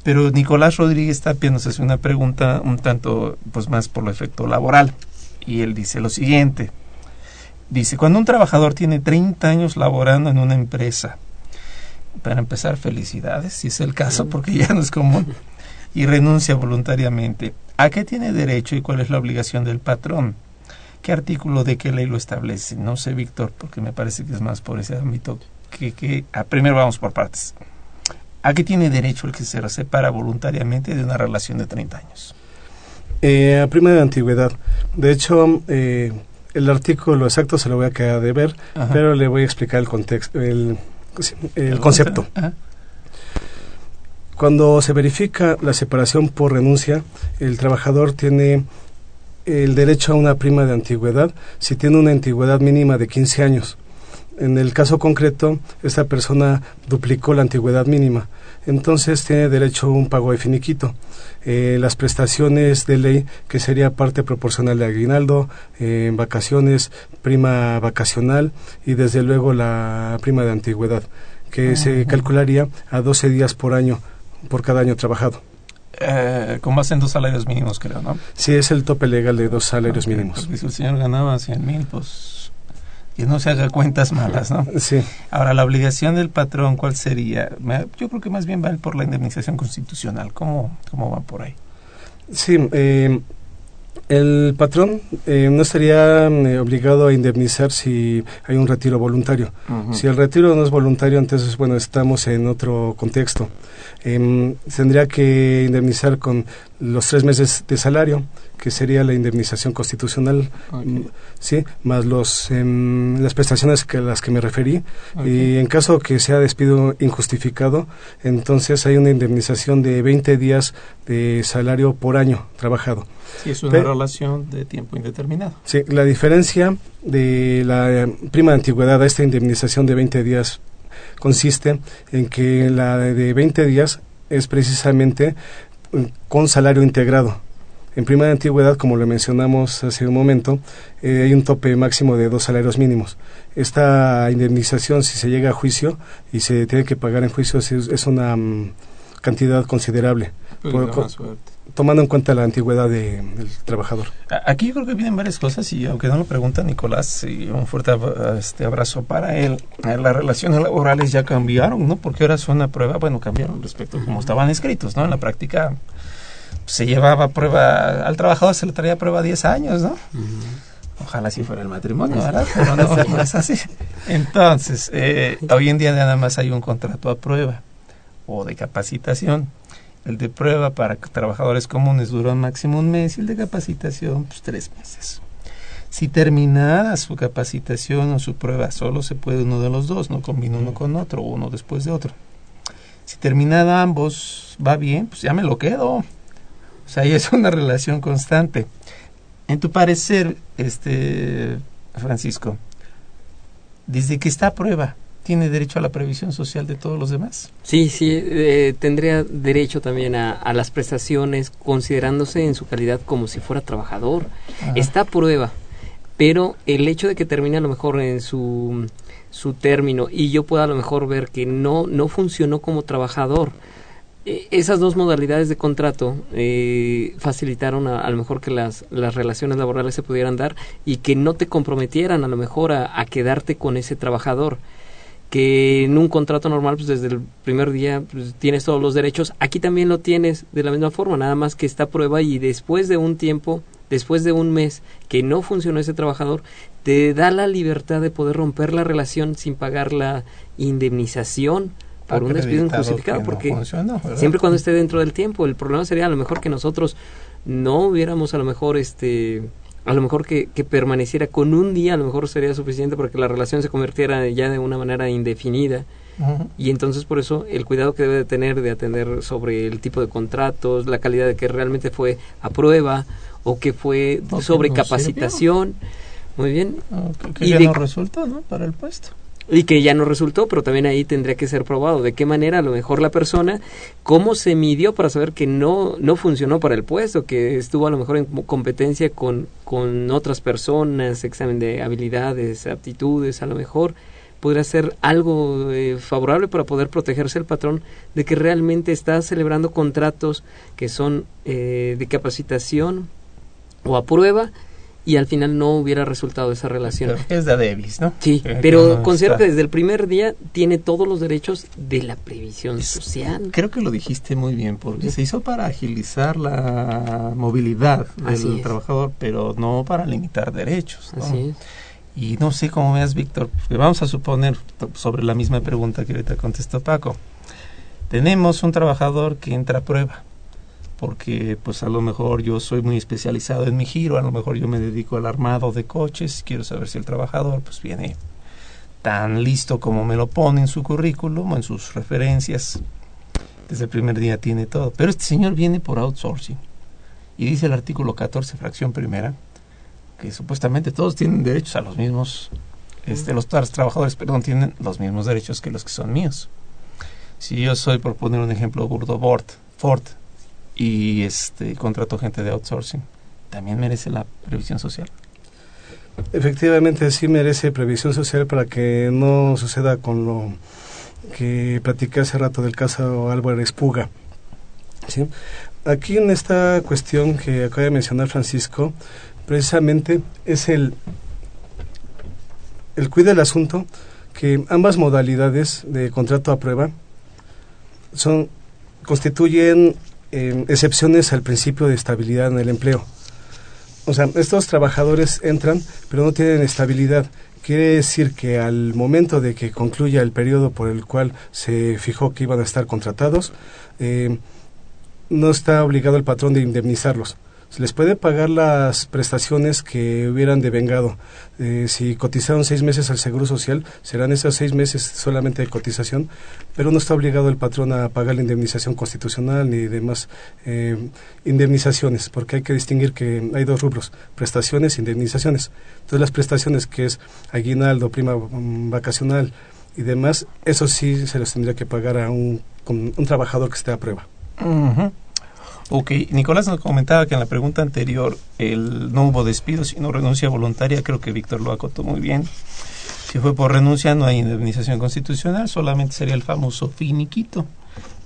Pero Nicolás Rodríguez Tapia nos hace una pregunta un tanto pues más por lo efecto laboral y él dice lo siguiente. Dice, cuando un trabajador tiene 30 años laborando en una empresa, para empezar, felicidades, si es el caso, porque ya no es común, y renuncia voluntariamente, ¿a qué tiene derecho y cuál es la obligación del patrón? ¿Qué artículo de qué ley lo establece? No sé, Víctor, porque me parece que es más por ese ámbito. Que, que ah, primero vamos por partes. ¿A qué tiene derecho el que se separa voluntariamente de una relación de 30 años? Eh, a primera de antigüedad. De hecho, eh, el artículo exacto se lo voy a quedar de ver, pero le voy a explicar el contexto, el, el concepto. Cuando se verifica la separación por renuncia, el trabajador tiene el derecho a una prima de antigüedad si tiene una antigüedad mínima de 15 años. En el caso concreto, esta persona duplicó la antigüedad mínima, entonces tiene derecho a un pago de finiquito. Eh, las prestaciones de ley, que sería parte proporcional de aguinaldo, eh, vacaciones, prima vacacional y desde luego la prima de antigüedad, que se calcularía a 12 días por año por cada año trabajado eh, con base en dos salarios mínimos, creo, ¿no? Sí, es el tope legal de dos salarios mínimos. Porque si el señor ganaba 100 mil, pues que no se haga cuentas malas, ¿no? Sí. Ahora, la obligación del patrón, ¿cuál sería? Yo creo que más bien va por la indemnización constitucional. ¿Cómo, cómo va por ahí? Sí, eh, el patrón eh, no estaría eh, obligado a indemnizar si hay un retiro voluntario. Si el retiro no es voluntario, entonces, bueno, estamos en otro contexto. Em, tendría que indemnizar con los tres meses de salario, que sería la indemnización constitucional, mm, sí, más los em, las prestaciones que a las que me referí. Y en caso que sea despido injustificado, entonces hay una indemnización de 20 días de salario por año trabajado. Sí, es una relación de tiempo indeterminado. Sí, la diferencia de la prima de antigüedad a esta indemnización de 20 días consiste en que la de 20 días es precisamente mm, con salario integrado. En prima de antigüedad, como lo mencionamos hace un momento, eh, hay un tope máximo de dos salarios mínimos. Esta indemnización, si se llega a juicio y se tiene que pagar en juicio, es, una mm, cantidad considerable. Pues tomando en cuenta la antigüedad del trabajador. Aquí yo creo que vienen varias cosas y aunque no lo pregunta Nicolás, y un fuerte este abrazo para él. Eh, las relaciones laborales ya cambiaron, ¿no? Porque ahora son una prueba, bueno, cambiaron respecto a cómo estaban escritos, ¿no? En la práctica se llevaba prueba, al trabajador se le traía prueba 10 años, ¿no? Ojalá así fuera el matrimonio, ¿verdad? Pero no, es así. *laughs* Entonces, eh, hoy en día nada más hay un contrato a prueba o de capacitación el de prueba para trabajadores comunes dura máximo un mes y el de capacitación pues tres meses. Si terminada su capacitación o su prueba, solo se puede uno de los dos, no combina uno con otro, uno después de otro. Si terminada ambos va bien, pues ya me lo quedo. O sea, ahí es una relación constante. En tu parecer, este Francisco, desde que está a prueba, tiene derecho a la previsión social de todos los demás. Sí, sí, eh, tendría derecho también a, las prestaciones considerándose en su calidad como si fuera trabajador. Está a prueba, pero el hecho de que termine a lo mejor en su, su término y yo pueda a lo mejor ver que no, no funcionó como trabajador, esas dos modalidades de contrato eh, facilitaron a, lo mejor que las, las relaciones laborales se pudieran dar y que no te comprometieran a lo mejor a quedarte con ese trabajador que en un contrato normal, pues desde el primer día pues, tienes todos los derechos. Aquí también lo tienes de la misma forma, nada más que está prueba y después de un tiempo, después de un mes que no funcionó ese trabajador, te da la libertad de poder romper la relación sin pagar la indemnización por un despido injustificado, porque siempre cuando esté dentro del tiempo, el problema sería a lo mejor que nosotros no hubiéramos a lo mejor este a lo mejor que, que, permaneciera con un día, a lo mejor sería suficiente para que la relación se convirtiera ya de una manera indefinida. Y entonces por eso el cuidado que debe de tener de atender sobre el tipo de contratos, la calidad de que realmente fue a prueba o que fue sobre capacitación. Muy bien. que y ya no resultó, ¿no? Para el puesto y que ya no resultó, pero también ahí tendría que ser probado de qué manera a lo mejor la persona, cómo se midió para saber que no, no funcionó para el puesto, que estuvo a lo mejor en competencia con, con otras personas, examen de habilidades, aptitudes, a lo mejor podría ser algo eh, favorable para poder protegerse el patrón de que realmente está celebrando contratos que son eh, de capacitación o a prueba y al final no hubiera resultado esa relación. *laughs* es de Davis, ¿no? Sí, *laughs* pero considero que desde el primer día tiene todos los derechos de la previsión social. Creo que lo dijiste muy bien, porque se hizo para agilizar la movilidad del trabajador, pero no para limitar derechos. Así es. Y no sé cómo veas, Víctor, vamos a suponer sobre la misma pregunta que ahorita contestó Paco. Tenemos un trabajador que entra a prueba porque pues a lo mejor yo soy muy especializado en mi giro, a lo mejor yo me dedico al armado de coches, quiero saber si el trabajador pues viene tan listo como me lo pone en su currículum, en sus referencias, desde el primer día tiene todo, pero este señor viene por outsourcing. Y dice el artículo 14, fracción primera, que supuestamente todos tienen derechos a los mismos, este, los, los trabajadores, perdón, tienen los mismos derechos que los que son míos. Si yo soy, por poner un ejemplo burdo, Ford y este contrato gente de outsourcing, ¿también merece la previsión social? Efectivamente, sí merece previsión social para que no suceda con lo que platiqué hace rato del caso Álvarez Puga. ¿sí? Aquí en esta cuestión que acaba de mencionar Francisco, precisamente es el, el cuida del asunto que ambas modalidades de contrato a prueba son constituyen excepciones al principio de estabilidad en el empleo. O sea, estos trabajadores entran, pero no tienen estabilidad. Quiere decir que al momento de que concluya el periodo por el cual se fijó que iban a estar contratados, eh, no está obligado el patrón de indemnizarlos se les puede pagar las prestaciones que hubieran devengado. Eh, si cotizaron seis meses al Seguro Social, serán esos seis meses solamente de cotización, pero no está obligado el patrón a pagar la indemnización constitucional ni demás eh, indemnizaciones, porque hay que distinguir que hay dos rubros, prestaciones e indemnizaciones. Entonces las prestaciones que es aguinaldo, prima mm, vacacional y demás, eso sí se los tendría que pagar a un, un trabajador que esté a prueba. Ok, Nicolás nos comentaba que en la pregunta anterior el no hubo despido, sino renuncia voluntaria. Creo que Víctor lo acotó muy bien. Si fue por renuncia, no hay indemnización constitucional, solamente sería el famoso finiquito.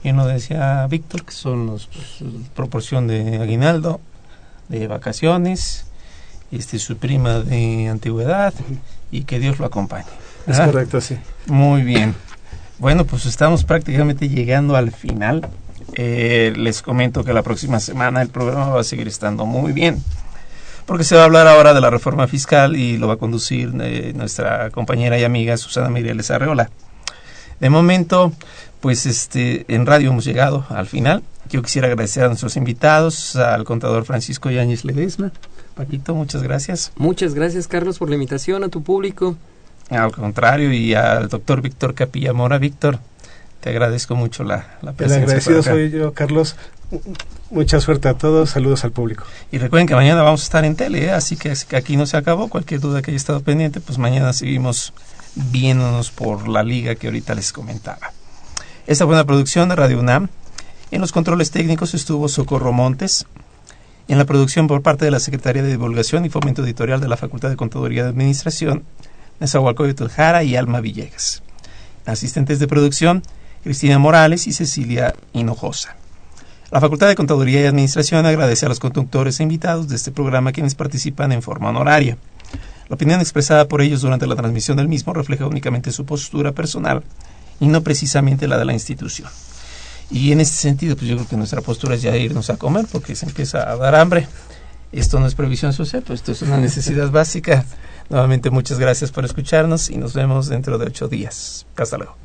Y uno decía Víctor, que son los, pues, proporción de aguinaldo, de vacaciones, este, su prima de antigüedad y que Dios lo acompañe. Es correcto, sí. Muy bien. Bueno, pues estamos prácticamente llegando al final. Eh, les comento que la próxima semana el programa va a seguir estando muy bien, porque se va a hablar ahora de la reforma fiscal y lo va a conducir eh, nuestra compañera y amiga Susana Migueles Arreola. De momento, pues este, en radio hemos llegado al final. Yo quisiera agradecer a nuestros invitados, al contador Francisco Yáñez Ledesma. Paquito, muchas gracias. Muchas gracias, Carlos, por la invitación a tu público. Al contrario, y al doctor Víctor Capilla Mora. Víctor, te agradezco mucho la, la presencia. El agradecido soy yo, Carlos. Mucha suerte a todos, saludos al público. Y recuerden que mañana vamos a estar en tele, ¿eh? así que, que aquí no se acabó. Cualquier duda que haya estado pendiente, pues mañana seguimos viéndonos por la liga que ahorita les comentaba. Esta fue una producción de Radio UNAM. En los controles técnicos estuvo Socorro Montes. En la producción por parte de la Secretaría de Divulgación y Fomento Editorial de la Facultad de Contaduría de Administración, Nezahualcóyotl Jara y Alma Villegas. Asistentes de producción, Cristina Morales y Cecilia Hinojosa. La Facultad de Contaduría y Administración agradece a los conductores e invitados de este programa quienes participan en forma honoraria. La opinión expresada por ellos durante la transmisión del mismo refleja únicamente su postura personal y no precisamente la de la institución. Y en este sentido, pues yo creo que nuestra postura es ya irnos a comer porque se empieza a dar hambre. Esto no es previsión social, pues esto es una necesidad *laughs* básica. Nuevamente muchas gracias por escucharnos y nos vemos dentro de ocho días. Hasta luego.